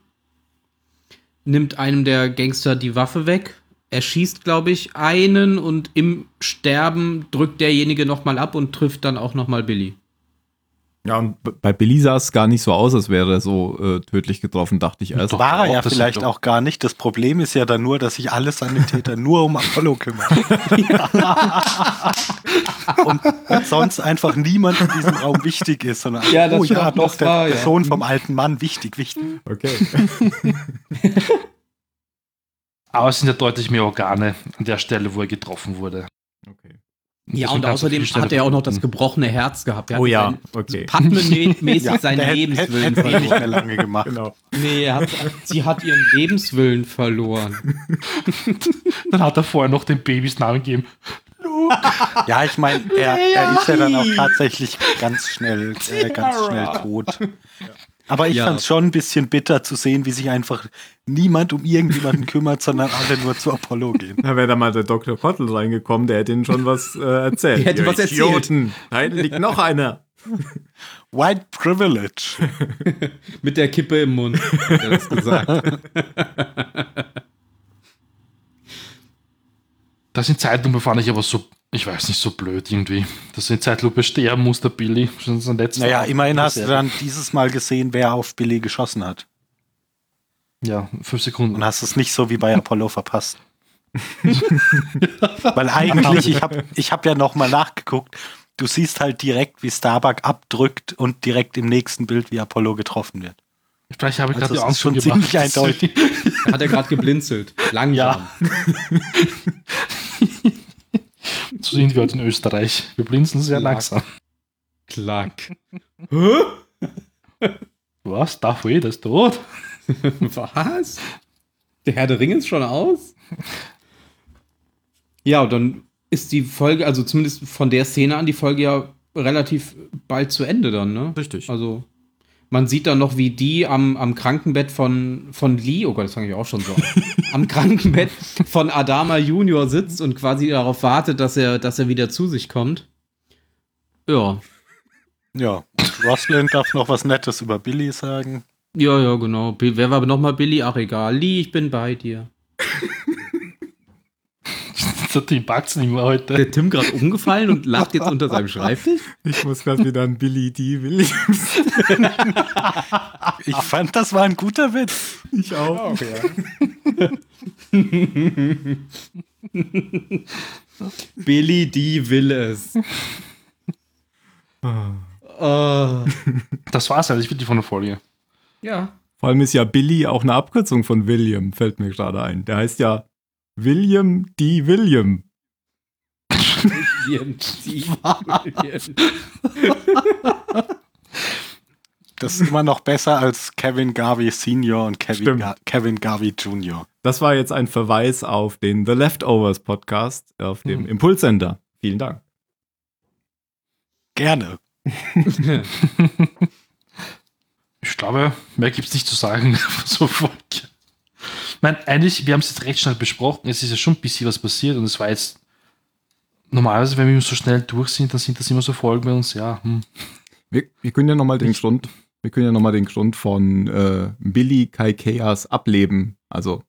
Nimmt einem der Gangster die Waffe weg. Er schießt, glaube ich, einen und im Sterben drückt derjenige nochmal ab und trifft dann auch nochmal Billy. Ja, und bei Billy sah es gar nicht so aus, als wäre er so äh, tödlich getroffen, dachte ich erst. Doch, war er ja vielleicht auch gar nicht. Das Problem ist ja dann nur, dass sich alle Sanitäter nur um Apollo kümmern. und sonst einfach niemand in diesem Raum wichtig ist, sondern Ja, das oh ja, doch, das der, war, der ja. Sohn vom alten Mann, wichtig, wichtig. Okay. Aber es sind ja deutlich mehr Organe an der Stelle, wo er getroffen wurde. okay. Ja, und außerdem hat er auch noch das gebrochene Herz gehabt. Er hat Oh ja, sein- okay. Padme-mäßig Ja, seinen hätte- Lebenswillen hätte er nicht verloren. mehr lange gemacht. Genau. Nee, er hat, sie hat ihren Lebenswillen verloren. Dann hat er vorher noch den Babys Namen gegeben. Ja, ich meine, er, er ist ja dann auch tatsächlich ganz schnell, äh, ganz schnell tot. Aber ich Ja. fand es schon ein bisschen bitter zu sehen, wie sich einfach niemand um irgendjemanden kümmert, sondern alle nur zu Apollo gehen. Da wäre da mal der Dr. Kottel reingekommen, der hätte ihnen schon was äh, erzählt. Der hätte Ihr was erzählt. Idioten. Da hinten liegt noch einer. White Privilege. Mit der Kippe im Mund, hat er das gesagt. Das in Zeitlupe fand ich aber so, ich weiß nicht, so blöd irgendwie. Dass in Zeitlupe sterben muss, der Billy. Schon sein letzter Naja, immerhin hast du dann dieses Mal gesehen, wer auf Billy geschossen hat. Ja, fünf Sekunden. Und hast es nicht so wie bei Apollo verpasst. Weil eigentlich, ich habe ich hab ja nochmal nachgeguckt, du siehst halt direkt, wie Starbuck abdrückt und direkt im nächsten Bild, wie Apollo getroffen wird. Vielleicht habe ich Also gerade die Angst schon gemacht. ziemlich eindeutig. Hat er gerade geblinzelt. Langsam. Ja. So sind wir heute in Österreich. Wir blinzen sehr Klack. langsam. Klack. Was? Darth Vader ist tot? Was? Der Herr der Ringe ist schon aus? Ja, und dann ist die Folge, also zumindest von der Szene an, die Folge ja relativ bald zu Ende dann, ne? Richtig. Also, man sieht dann noch, wie die am, am Krankenbett von, von Lee, oh Gott, das fange ich auch schon so an, am Krankenbett von Adama Junior sitzt und quasi darauf wartet, dass er, dass er wieder zu sich kommt. Ja, Ja, und Roslyn darf noch was Nettes über Billy sagen. ja, ja, genau. Wer war nochmal Billy? Ach, egal. Lee, ich bin bei dir. Die packt's nicht mehr heute. Der Tim gerade umgefallen und lacht jetzt unter seinem Schreibtisch? Ich muss gerade wieder an Billy D. Williams. Ich fand, das war ein guter Witz. Ich auch. Billy D. will es. Oh. Das war's eigentlich wirklich von der Folge. Ja. Vor allem ist ja Billy auch eine Abkürzung von William, fällt mir gerade ein. Der heißt ja William D. William. William D. William. Das ist immer noch besser als Kevin Garvey Senior und Kevin. Ga Kevin Garvey Junior. Das war jetzt ein Verweis auf den The Leftovers Podcast auf dem Hm. Impulsender. Vielen Dank. Gerne. Ich glaube, mehr gibt's nicht zu sagen. so Folge. Ich meine, eigentlich, wir haben es jetzt recht schnell besprochen. Es ist ja schon ein bisschen was passiert und es war jetzt. Normalerweise, wenn wir so schnell durch sind, dann sind das immer so Folgen bei uns, ja. Hm. Wir, wir können ja nochmal den Grund, wir können ja noch mal den Grund von äh, Billy Kaikeas Ableben, also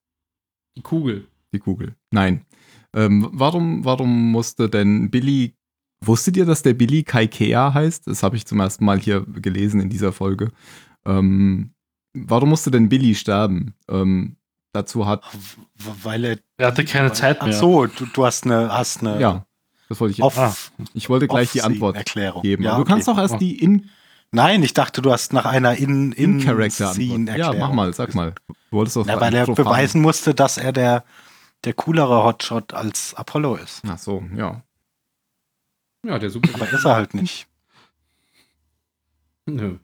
Die Kugel. die Kugel. Nein. Ähm, warum, warum musste denn Billy, wusstet ihr, dass der Billy Kaikea heißt? Das habe ich zum ersten Mal hier gelesen in dieser Folge. Ähm, warum musste denn Billy sterben? Ähm, dazu hat, Weil er. Er hatte keine Zeit Ach mehr. so, du, du hast eine, hast eine ja, das wollte ich Off, Ah. Ich wollte gleich die Antwort Erklärung geben. Ja, du okay. kannst doch erst die in Nein, ich dachte, du hast nach einer in in Scene Antwort. Ja, mach mal, sag mal. Du wolltest doch Ja, weil er beweisen musste, dass er der, der coolere Hotshot als Apollo ist. Ach so, ja. Ja, der super. Aber ist er halt nicht. Nö.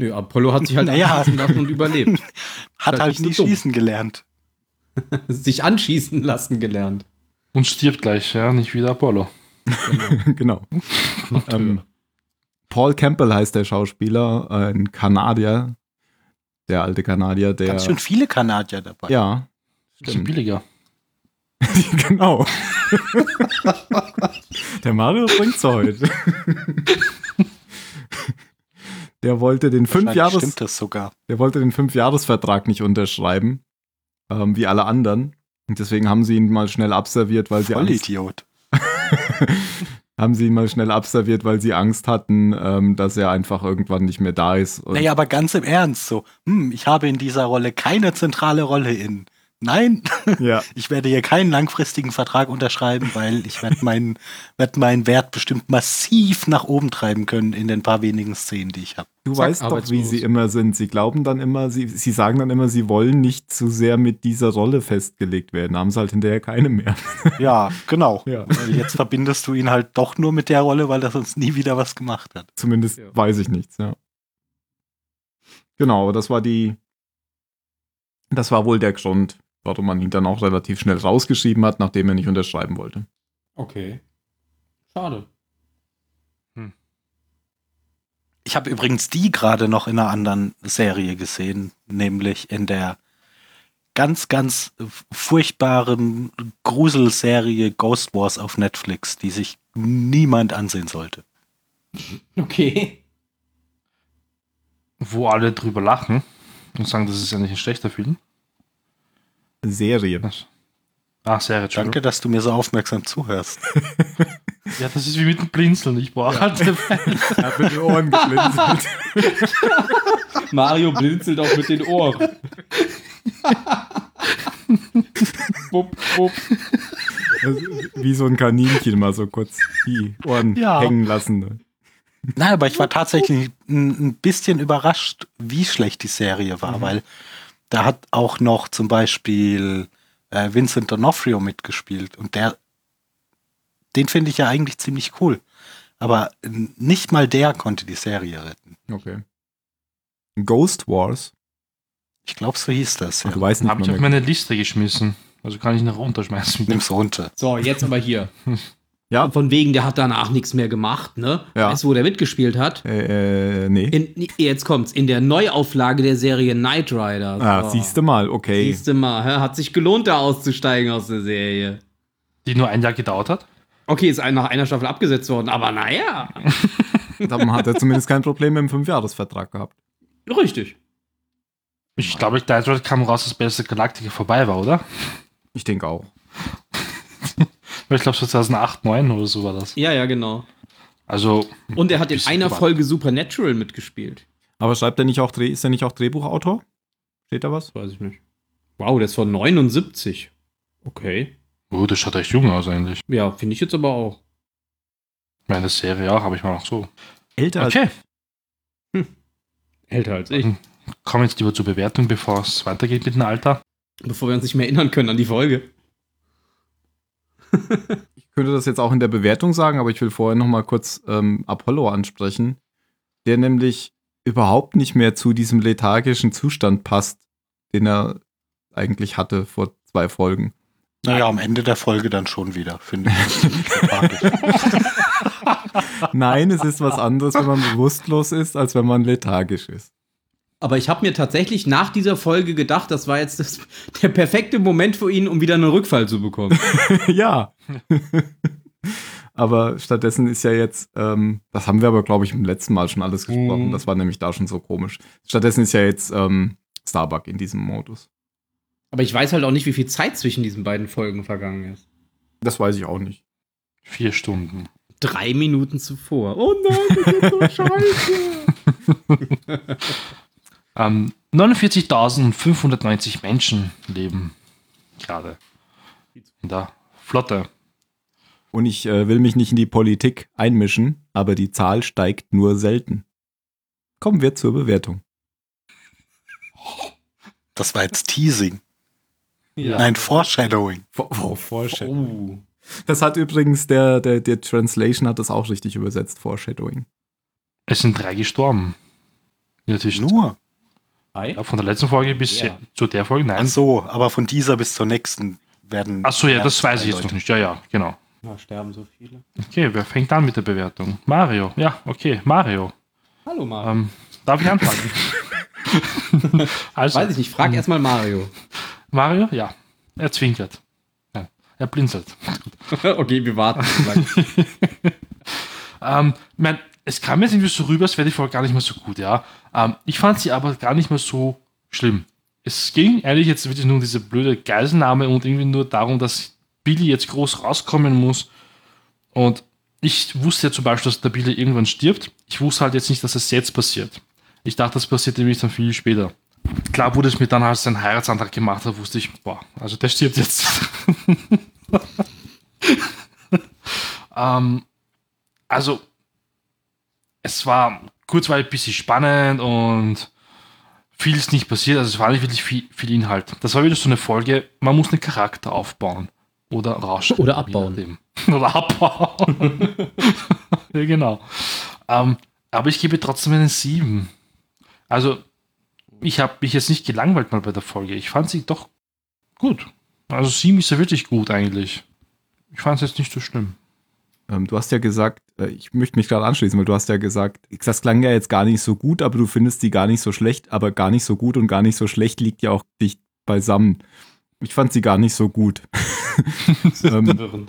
Nö, Apollo hat sich halt Naja. anschießen lassen und überlebt. Hat Vielleicht halt nie dumm. schießen gelernt. sich anschießen lassen gelernt. Und stirbt gleich, ja, nicht wieder Apollo. genau. ähm, Paul Campbell heißt der Schauspieler, ein Kanadier. Der alte Kanadier, der. Ganz schön viele Kanadier dabei. Ja, Bisschen stimmt. billiger. genau. der Mario bringt's heute. Der wollte den fünf Jahres, Stimmt das sogar. der wollte den Fünfjahresvertrag nicht unterschreiben, ähm, wie alle anderen. Und deswegen haben sie ihn mal schnell abserviert, weil sie Angst, Vollidiot. haben sie ihn mal schnell abserviert, weil sie Angst hatten, ähm, dass er einfach irgendwann nicht mehr da ist. Und Naja, aber ganz im Ernst, so, hm, ich habe in dieser Rolle keine zentrale Rolle in. Nein, ja, ich werde hier keinen langfristigen Vertrag unterschreiben, weil ich werde meinen werd meinen Wert bestimmt massiv nach oben treiben können in den paar wenigen Szenen, die ich habe. Du Zack, weißt doch, wie sie immer sind. Sie glauben dann immer, sie, sie sagen dann immer, sie wollen nicht zu sehr mit dieser Rolle festgelegt werden. Haben sie halt hinterher keine mehr. Ja, genau. Ja. Weil jetzt verbindest du ihn halt doch nur mit der Rolle, weil er sonst nie wieder was gemacht hat. Zumindest Ja. weiß ich nichts, ja. Genau, das war die. Das war wohl der Grund, warum man ihn dann auch relativ schnell rausgeschrieben hat, nachdem er nicht unterschreiben wollte. Okay. Schade. Ich habe übrigens die gerade noch in einer anderen Serie gesehen, nämlich in der ganz, ganz furchtbaren Gruselserie Ghost Wars auf Netflix, die sich niemand ansehen sollte. Okay. Wo alle drüber lachen und sagen, das ist ja nicht ein schlechter Film. Serie. Ach, Serie, Entschuldigung. Danke, dass du mir so aufmerksam zuhörst. Ja, das ist wie mit dem Blinzeln. Ich brauche halt Er hat mit den Ohren geblinzelt. Mario blinzelt auch mit den Ohren. bup, bup. Wie so ein Kaninchen mal so kurz die Ohren Ja. hängen lassen. ne? Nein, aber ich war tatsächlich ein, ein bisschen überrascht, wie schlecht die Serie war, weil da hat auch noch zum Beispiel äh, Vincent D'Onofrio mitgespielt und der, den finde ich ja eigentlich ziemlich cool. Aber nicht mal der konnte die Serie retten. Okay. Ghost Wars. Ich glaube, so hieß das. Ja. Du weißt nicht Habe ich auf meine Liste geschmissen. Also kann ich noch runterschmeißen. Nimm's runter. So, jetzt aber hier. Ja. Von wegen, der hat danach nichts mehr gemacht, ne? Ja. Weißt du, wo der mitgespielt hat? Äh, äh, nee. In, jetzt kommt's. In der Neuauflage der Serie Knight Rider. ah, siehst du mal, okay. Siehst du mal, hä? hat sich gelohnt, da auszusteigen aus der Serie. Die nur ein Jahr gedauert hat. Okay, ist nach einer Staffel abgesetzt worden, aber naja. Dann hat er zumindest kein Problem mit dem Fünfjahresvertrag gehabt. Richtig. Ich glaube, ich Night Rider kam raus, dass Beste Galactica vorbei war, oder? Ich denke auch. Ich glaube, so 2008, 2009 oder so war das. Ja, ja, genau. Also, Und er hat in einer gewartet. Folge Supernatural mitgespielt. Aber schreibt er nicht auch, Dreh- ist er nicht auch Drehbuchautor? Steht da was? Weiß ich nicht. Wow, der ist von 79. Okay. oh, das schaut echt jung aus eigentlich. Ja, finde ich jetzt aber auch. Meine Serie auch, habe ich mal noch so. Älter als Okay, Älter als ich. kommen jetzt lieber zur Bewertung, bevor es weitergeht mit dem Alter. Bevor wir uns nicht mehr erinnern können an die Folge. Ich könnte das jetzt auch in der Bewertung sagen, aber ich will vorher noch mal kurz ähm, Apollo ansprechen, der nämlich überhaupt nicht mehr zu diesem lethargischen Zustand passt, den er eigentlich hatte vor zwei Folgen. Naja, am Ende der Folge dann schon wieder, finde ich. Nein, es ist was anderes, wenn man bewusstlos ist, als wenn man lethargisch ist. Aber ich habe mir tatsächlich nach dieser Folge gedacht, das war jetzt das, der perfekte Moment für ihn, um wieder einen Rückfall zu bekommen. ja. aber stattdessen ist ja jetzt, ähm, das haben wir aber, glaube ich, im letzten Mal schon alles gesprochen. Mhm. Das war nämlich da schon so komisch. Stattdessen ist ja jetzt ähm, Starbuck in diesem Modus. Aber ich weiß halt auch nicht, wie viel Zeit zwischen diesen beiden Folgen vergangen ist. Das weiß ich auch nicht. Vier Stunden. Drei Minuten zuvor. Oh nein, das ist so scheiße. Ähm, 49.590 Menschen leben gerade in der Flotte. Und ich äh, will mich nicht in die Politik einmischen, aber die Zahl steigt nur selten. Kommen wir zur Bewertung. Das war jetzt Teasing. Ja. Nein, Foreshadowing. Oh, Oh. Das hat übrigens der, der, der Translation hat das auch richtig übersetzt, Foreshadowing. Es sind drei gestorben. Zwischen- Nur. Hi. Ja, von der letzten Folge bis Ja. zu der Folge, Ach nein. so, aber von dieser bis zur nächsten werden. Achso, ja, das weiß ich jetzt Leute. noch nicht. Ja, ja, genau. Da sterben so viele. Okay, wer fängt an mit der Bewertung? Mario. Ja, okay, Mario. Hallo Mario. Ähm, darf ich anfangen? also, weiß ich nicht, frag erstmal Mario. Mario? Ja. Er zwinkert. Ja, er blinzelt. okay, wir warten. Ähm, mein, es kam jetzt irgendwie so rüber, als wäre die Folge gar nicht mehr so gut, ja. Ähm, ich fand sie aber gar nicht mehr so schlimm. Es ging eigentlich jetzt wirklich nur um diese blöde Geiselnahme und irgendwie nur darum, dass Billy jetzt groß rauskommen muss. Und ich wusste ja zum Beispiel, dass der Billy irgendwann stirbt. Ich wusste halt jetzt nicht, dass es jetzt passiert. Ich dachte, das passiert nämlich dann viel später. Klar wurde es mir dann, als ein Heiratsantrag gemacht hat, wusste ich, boah, also der stirbt jetzt. ähm, also, es war kurzweilig ein bisschen spannend und viel ist nicht passiert. Also, es war nicht wirklich viel, viel Inhalt. Das war wieder so eine Folge, man muss einen Charakter aufbauen. Oder rauschen. Oder abbauen. Oder abbauen. ja, genau. Ähm, aber ich gebe trotzdem einen 7. Also, ich habe mich jetzt nicht gelangweilt mal bei der Folge. Ich fand sie doch gut. Also 7 ist ja wirklich gut eigentlich. Ich fand es jetzt nicht so schlimm. Ähm, du hast ja gesagt, äh, ich möchte mich gerade anschließen, weil du hast ja gesagt, das klang ja jetzt gar nicht so gut, aber du findest die gar nicht so schlecht, aber gar nicht so gut und gar nicht so schlecht liegt ja auch dicht beisammen. Ich fand sie gar nicht so gut. ähm,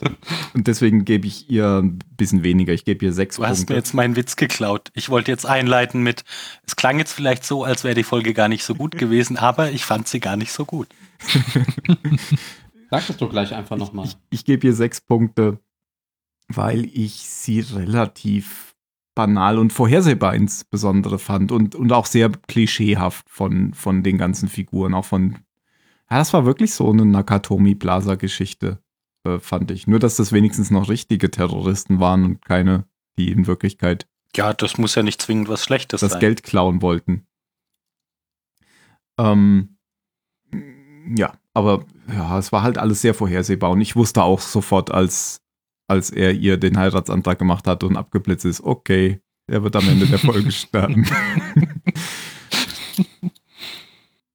und deswegen gebe ich ihr ein bisschen weniger. Ich gebe ihr sechs Du hast Punkte. mir jetzt meinen Witz geklaut. Ich wollte jetzt einleiten mit, es klang jetzt vielleicht so, als wäre die Folge gar nicht so gut gewesen, aber ich fand sie gar nicht so gut. Sag das doch gleich einfach nochmal. Ich, ich gebe ihr sechs Punkte, weil ich sie relativ banal und vorhersehbar insbesondere fand und, und auch sehr klischeehaft von, von den ganzen Figuren, auch von ja, das war wirklich so eine Nakatomi Plaza-Geschichte, äh, fand ich. Nur, dass das wenigstens noch richtige Terroristen waren und keine, die in Wirklichkeit Ja, das muss ja nicht zwingend was Schlechtes das sein. Geld klauen wollten. Ähm, ja, aber ja, es war halt alles sehr vorhersehbar und ich wusste auch sofort, als, als er ihr den Heiratsantrag gemacht hat und abgeblitzt ist, okay, er wird am Ende der Folge sterben.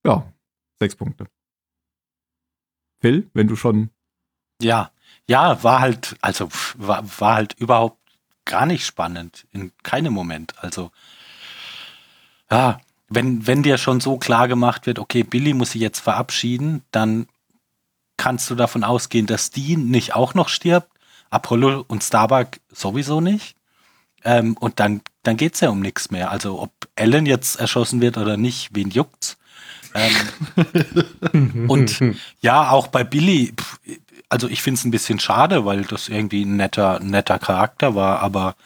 ja, sechs Punkte. Phil, wenn du schon. Ja, ja, war halt, also war, war halt überhaupt gar nicht spannend, in keinem Moment. Also, ja, wenn, wenn dir schon so klar gemacht wird, okay, Billy muss sich jetzt verabschieden, dann kannst du davon ausgehen, dass die nicht auch noch stirbt. Apollo und Starbuck sowieso nicht. Ähm, und dann, dann geht's ja um nichts mehr. Also ob Ellen jetzt erschossen wird oder nicht, wen juckt's? Ähm, und ja, auch bei Billy, pf, also ich finde es ein bisschen schade, weil das irgendwie ein netter, netter Charakter war, aber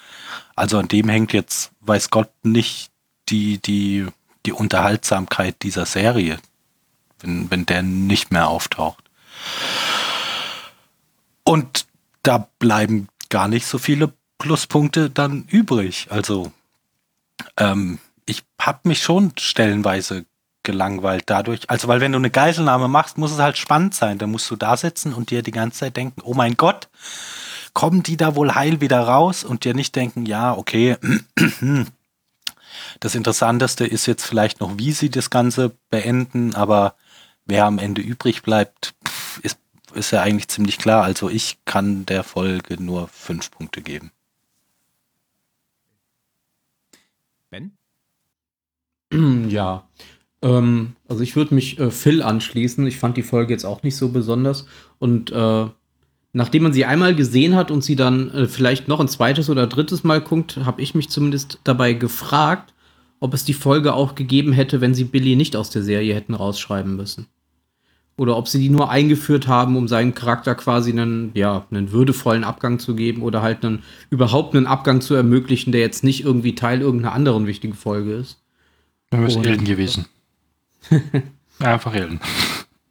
also an dem hängt jetzt, weiß Gott, nicht die, die, die Unterhaltsamkeit dieser Serie, wenn, wenn der nicht mehr auftaucht. Und da bleiben gar nicht so viele Pluspunkte dann übrig. Also ähm, ich habe mich schon stellenweise gelangweilt dadurch. Also, weil wenn du eine Geiselnahme machst, muss es halt spannend sein. Da musst du da sitzen und dir die ganze Zeit denken, oh mein Gott, kommen die da wohl heil wieder raus und dir nicht denken, ja, okay, das Interessanteste ist jetzt vielleicht noch, wie sie das Ganze beenden, aber wer am Ende übrig bleibt, ist, ist ja eigentlich ziemlich klar. Also ich kann der Folge nur fünf Punkte geben. Ben? Ja. Ähm, also ich würde mich äh, Phil anschließen. Ich fand die Folge jetzt auch nicht so besonders. Und äh, nachdem man sie einmal gesehen hat und sie dann äh, vielleicht noch ein zweites oder drittes Mal guckt, habe ich mich zumindest dabei gefragt, ob es die Folge auch gegeben hätte, wenn sie Billy nicht aus der Serie hätten rausschreiben müssen. Oder ob sie die nur eingeführt haben, um seinem Charakter quasi einen, ja, einen würdevollen Abgang zu geben oder halt einen, überhaupt einen Abgang zu ermöglichen, der jetzt nicht irgendwie Teil irgendeiner anderen wichtigen Folge ist. Dann wäre es Elden gewesen. Einfach Elden.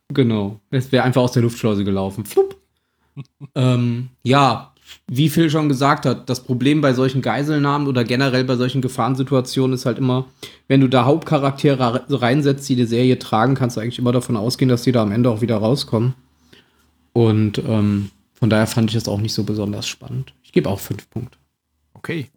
Genau. Es wäre einfach aus der Luftschleuse gelaufen. Flupp. ähm, ja, wie Phil schon gesagt hat, das Problem bei solchen Geiselnahmen oder generell bei solchen Gefahrensituationen ist halt immer, wenn du da Hauptcharaktere reinsetzt, die die Serie tragen, kannst du eigentlich immer davon ausgehen, dass die da am Ende auch wieder rauskommen. Und ähm, von daher fand ich das auch nicht so besonders spannend. Ich gebe auch fünf Punkte. Okay.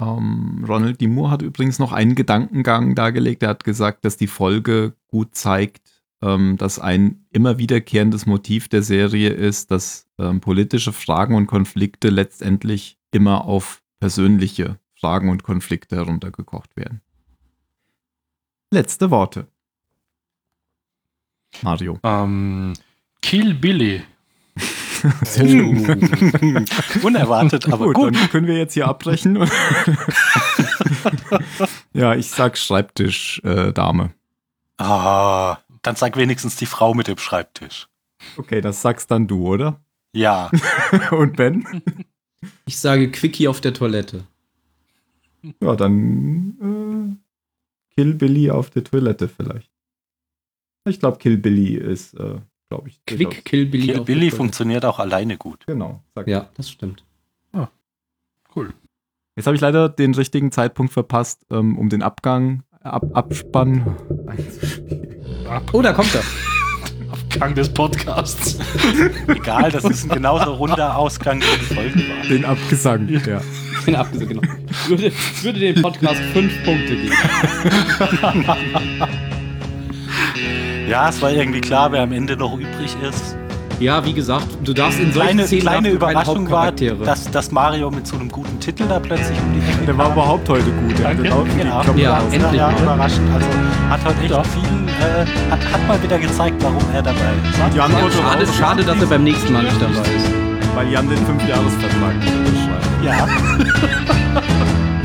Ähm, Ronald D. Moore hat übrigens noch einen Gedankengang dargelegt. Er hat gesagt, dass die Folge gut zeigt, ähm, dass ein immer wiederkehrendes Motiv der Serie ist, dass ähm, politische Fragen und Konflikte letztendlich immer auf persönliche Fragen und Konflikte heruntergekocht werden. Letzte Worte. Mario. Ähm, Kill Billy. Unerwartet, aber gut, gut. dann können wir jetzt hier abbrechen. ja, ich sag Schreibtisch, äh, Dame. Ah, dann sag wenigstens die Frau mit dem Schreibtisch. Okay, das sagst dann du, oder? Ja, Und Ben? Ich sage Quickie auf der Toilette. Ja, dann äh, Kill Billy auf der Toilette vielleicht. Ich glaube, Kill Billy ist, äh, glaube ich. Quick durchaus- Kill Billy. Kill auf der Billy funktioniert auch alleine gut. Genau. Sag Ja, das stimmt. Cool. Jetzt habe ich leider den richtigen Zeitpunkt verpasst, ähm, um den Abgang, Ab Abspann. Oh, da kommt er. Gang des Podcasts. Egal, das ist ein genauso runder Ausgang, wie die Folge war. Den Abgesang, ja. Den abgesagt, genau. Würde, würde dem Podcast fünf Punkte geben. Ja, es war irgendwie klar, wer am Ende noch übrig ist. Ja, wie gesagt, du darfst in solchen Kleine, Szenen kleine Überraschung war, dass, dass Mario mit so einem guten Titel da plötzlich um die Ecke Der war überhaupt heute gut. Der Danke. hat auch die Ja. Ja, endlich. ja, überraschend. Also hat heute echt Ja. viel, äh, hat, hat mal wieder gezeigt, warum er dabei ist. Antwort ja, schade, schade, dass er beim nächsten Mal nicht dabei ist. Weil Jan den Fünfjahresvertrag unterschreibt. Ja.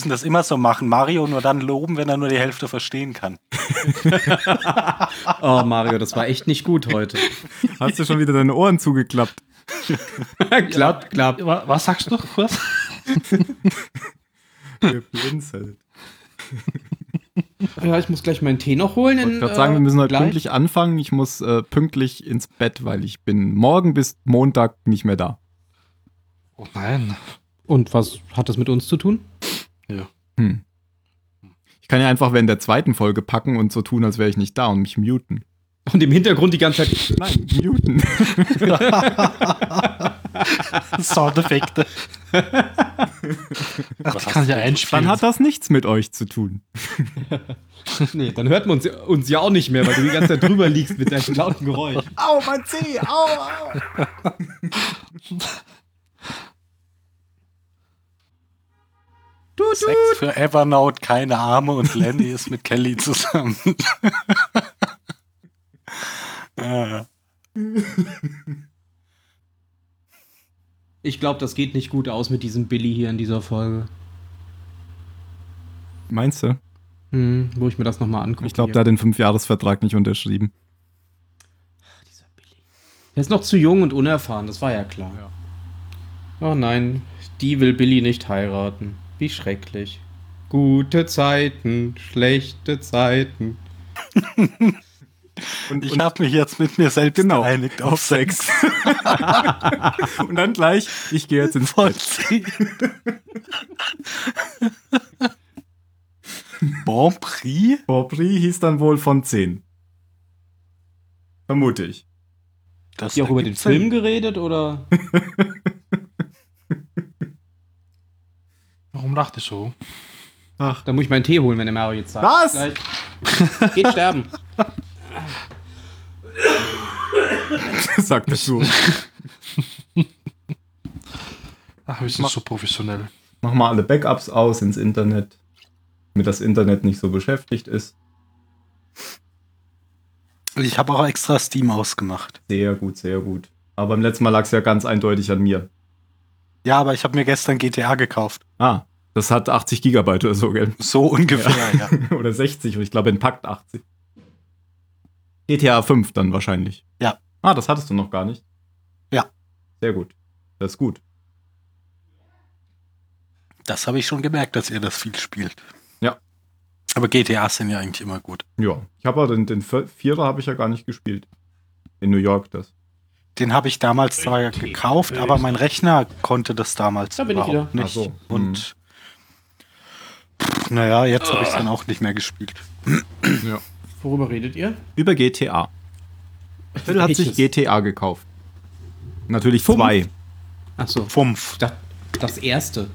müssen das immer so machen. Mario nur dann loben, wenn er nur die Hälfte verstehen kann. Oh, Mario, das war echt nicht gut heute. Hast du schon wieder deine Ohren zugeklappt? klappt, klappt. Wa- Was sagst du? Was? Geblinzelt. Ja, ich muss gleich meinen Tee noch holen. Ich gerade sagen, wir müssen heute gleich. pünktlich anfangen. Ich muss äh, pünktlich ins Bett, weil ich bin morgen bis Montag nicht mehr da. Oh nein. Und was hat das mit uns zu tun? Hm. Ich kann ja einfach während der zweiten Folge packen und so tun, als wäre ich nicht da und mich muten. Und im Hintergrund die ganze Zeit. Nein, muten. Soundeffekte. Was kann hast ja einspielen. Dann hat das nichts mit euch zu tun. Nee, dann hört man uns, uns ja auch nicht mehr, weil du die ganze Zeit drüber liegst mit deinem lauten Geräusch. Au, mein Zeh, au, au. Sex für Evernote, keine Arme und Lenny ist mit Kelly zusammen. Ich glaube, das geht nicht gut aus mit diesem Billy hier in dieser Folge. Meinst du? Hm, wo ich mir das nochmal angucke. Ich glaube, der hat den Fünfjahresvertrag nicht unterschrieben. Dieser Billy. Der ist noch zu jung und unerfahren, das war ja klar. Oh nein, die will Billy nicht heiraten. Wie schrecklich. Gute Zeiten, schlechte Zeiten. Und, Ich habe mich jetzt mit mir selbst Genau. geeinigt auf Sex. und dann gleich, ich gehe jetzt ins Von Bett. 10. bon Prix? Hieß dann wohl von 10. Vermute ich. Habt ihr auch über den. Film geredet oder? Warum lacht ihr so? Ach, Da muss ich meinen Tee holen, wenn der Mario jetzt sagt. Was? Gleich. Geht sterben. sag das so. Ach, wir sind so professionell. Mach mal alle Backups aus ins Internet, damit das Internet nicht so beschäftigt ist. Ich habe auch extra Steam ausgemacht. Sehr gut, sehr gut. Aber beim letzten Mal lag es ja ganz eindeutig an mir. Ja, aber ich habe mir gestern GTA gekauft. Ah, das hat 80 Gigabyte oder so, gell? So ungefähr, ja. oder 60, ich glaube, entpackt 80. GTA 5 dann wahrscheinlich. Ja. Ah, das hattest du noch gar nicht. Ja. Sehr gut. Das ist gut. Das habe ich schon gemerkt, dass ihr das viel spielt. Ja. Aber GTAs sind ja eigentlich immer gut. Ja. Ich habe aber den, den Vier- Vierer habe ich ja gar nicht gespielt. In New York das. Den habe ich damals zwar gekauft, aber mein Rechner konnte das damals Da bin ich überhaupt wieder. nicht. So. Und pff, naja, jetzt habe ich es dann auch nicht mehr gespielt. Ja. Worüber redet ihr? Über GTA. Phil hat sich? GTA gekauft. Natürlich Fünf? zwei. Achso, Fumpf. das, das erste.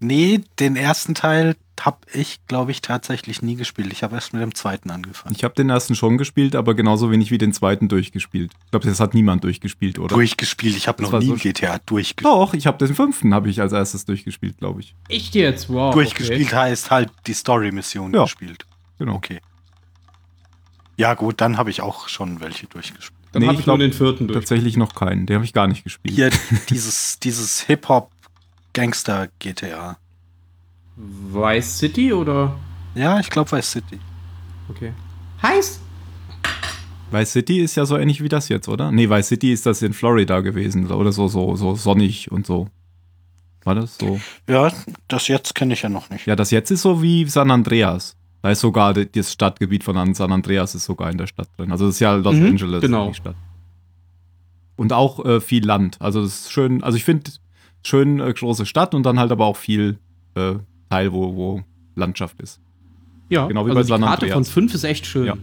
Nee, den ersten Teil, habe ich, glaube ich, tatsächlich nie gespielt. Ich habe erst mit dem zweiten angefangen. Ich habe den ersten schon gespielt, aber genauso wenig wie den zweiten durchgespielt. Ich glaube, das hat niemand durchgespielt, oder? Durchgespielt. Ich habe noch nie so GTA durchgespielt. Doch, ich habe den fünften habe ich als erstes durchgespielt, glaube ich. Echt jetzt? Wow. durchgespielt heißt halt die Story-Mission Ja. gespielt. Genau. Okay. Ja, gut, dann habe ich auch schon welche durchgespielt. Okay. Dann Nee, habe ich ich nur glaub, den vierten durch. Tatsächlich noch keinen. Den habe ich gar nicht gespielt. Hier dieses, dieses Hip-Hop-Gangster-GTA. Vice City oder? Ja, ich glaube Vice City. Okay. Heiß? Vice City ist ja so ähnlich wie das jetzt, oder? Nee, Vice City ist das in Florida gewesen oder so, so, so sonnig und so. War das so? Ja, das jetzt kenne ich ja noch nicht. Ja, das jetzt ist so wie San Andreas. Da ist sogar das Stadtgebiet von An- San Andreas ist sogar in der Stadt drin. Also das ist ja Los Mhm, Angeles, genau. die Stadt. Und auch äh, viel Land. Also das ist schön, also ich finde schön äh, große Stadt und dann halt aber auch viel äh, Teil, wo, wo Landschaft ist. Ja, Genau wie also bei die San Karte Andreas. von 5 ist echt schön. Ja.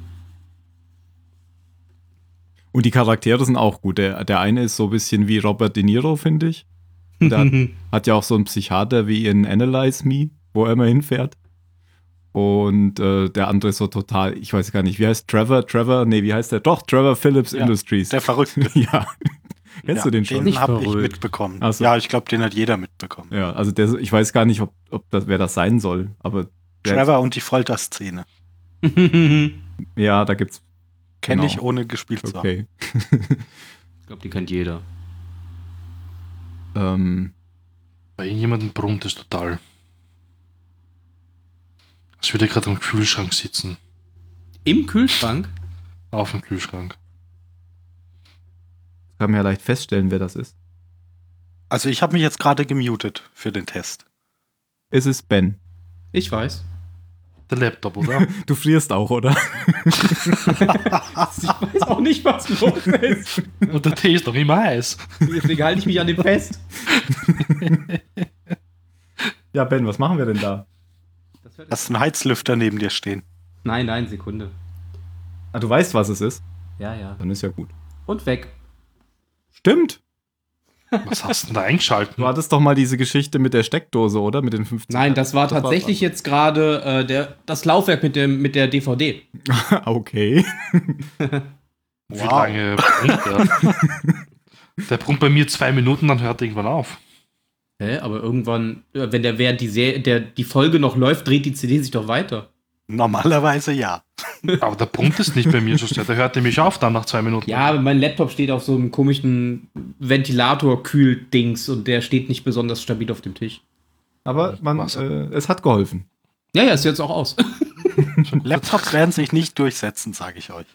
Und die Charaktere sind auch gut. Der, der eine ist so ein bisschen wie Robert De Niro, finde ich. Und der hat, hat ja auch so einen Psychiater wie in Analyze Me, wo er immer hinfährt. Und äh, der andere ist so total, ich weiß gar nicht, wie heißt Trevor? Trevor? Nee, wie heißt der? Doch, Trevor Phillips Ja, Industries. Der Verrückte. ja. Kennst ja, du den schon? Den habe ich mitbekommen. So. Ja, ich glaube, den hat jeder mitbekommen. Ja, also der, ich weiß gar nicht, ob, ob das, wer das sein soll, aber Trevor und die Folterszene. ja, da gibt's. Kenne Genau. ich, ohne gespielt zu haben. Okay. ich glaube, die kennt jeder. ähm, Bei irgendjemandem brummt es total. Als würde er gerade am Kühlschrank sitzen. Im Kühlschrank? Auf dem Kühlschrank. Kann man ja leicht feststellen, wer das ist. Also ich habe mich jetzt gerade gemutet für den Test. Es ist Ben. Ich weiß. Der Laptop, oder? Du frierst auch, oder? Ich weiß auch nicht, was los ist. Und der Tee ist doch immer heiß. Deswegen halte ich mich an dem fest. Ja, Ben, was machen wir denn da? Hast einen Heizlüfter neben dir stehen. nein, nein, Sekunde. Ah, du weißt, was es ist? Ja, ja. Dann ist ja gut. Und weg. Stimmt. Was hast du denn da eingeschalten? Du hattest doch mal diese Geschichte mit der Steckdose, oder? Mit den 15. Nein, das war Das war tatsächlich jetzt gerade äh, der, das Laufwerk mit, dem, mit der DVD. okay. Wie Wow. lange brummt der? der brummt bei mir zwei Minuten, dann hört er irgendwann auf. Hä? Aber irgendwann, äh, wenn der während die, Se der, die Folge noch läuft, dreht die CD sich doch weiter. Normalerweise ja. Aber der brummt es nicht bei mir so sehr. Der hört nämlich auf dann nach zwei Minuten. Ja, mein Laptop steht auf so einem komischen Ventilator-Kühl-Dings und der steht nicht besonders stabil auf dem Tisch. Aber man, äh, es hat geholfen. Ja, ja, ist jetzt auch aus. Laptops werden sich nicht durchsetzen, sage ich euch.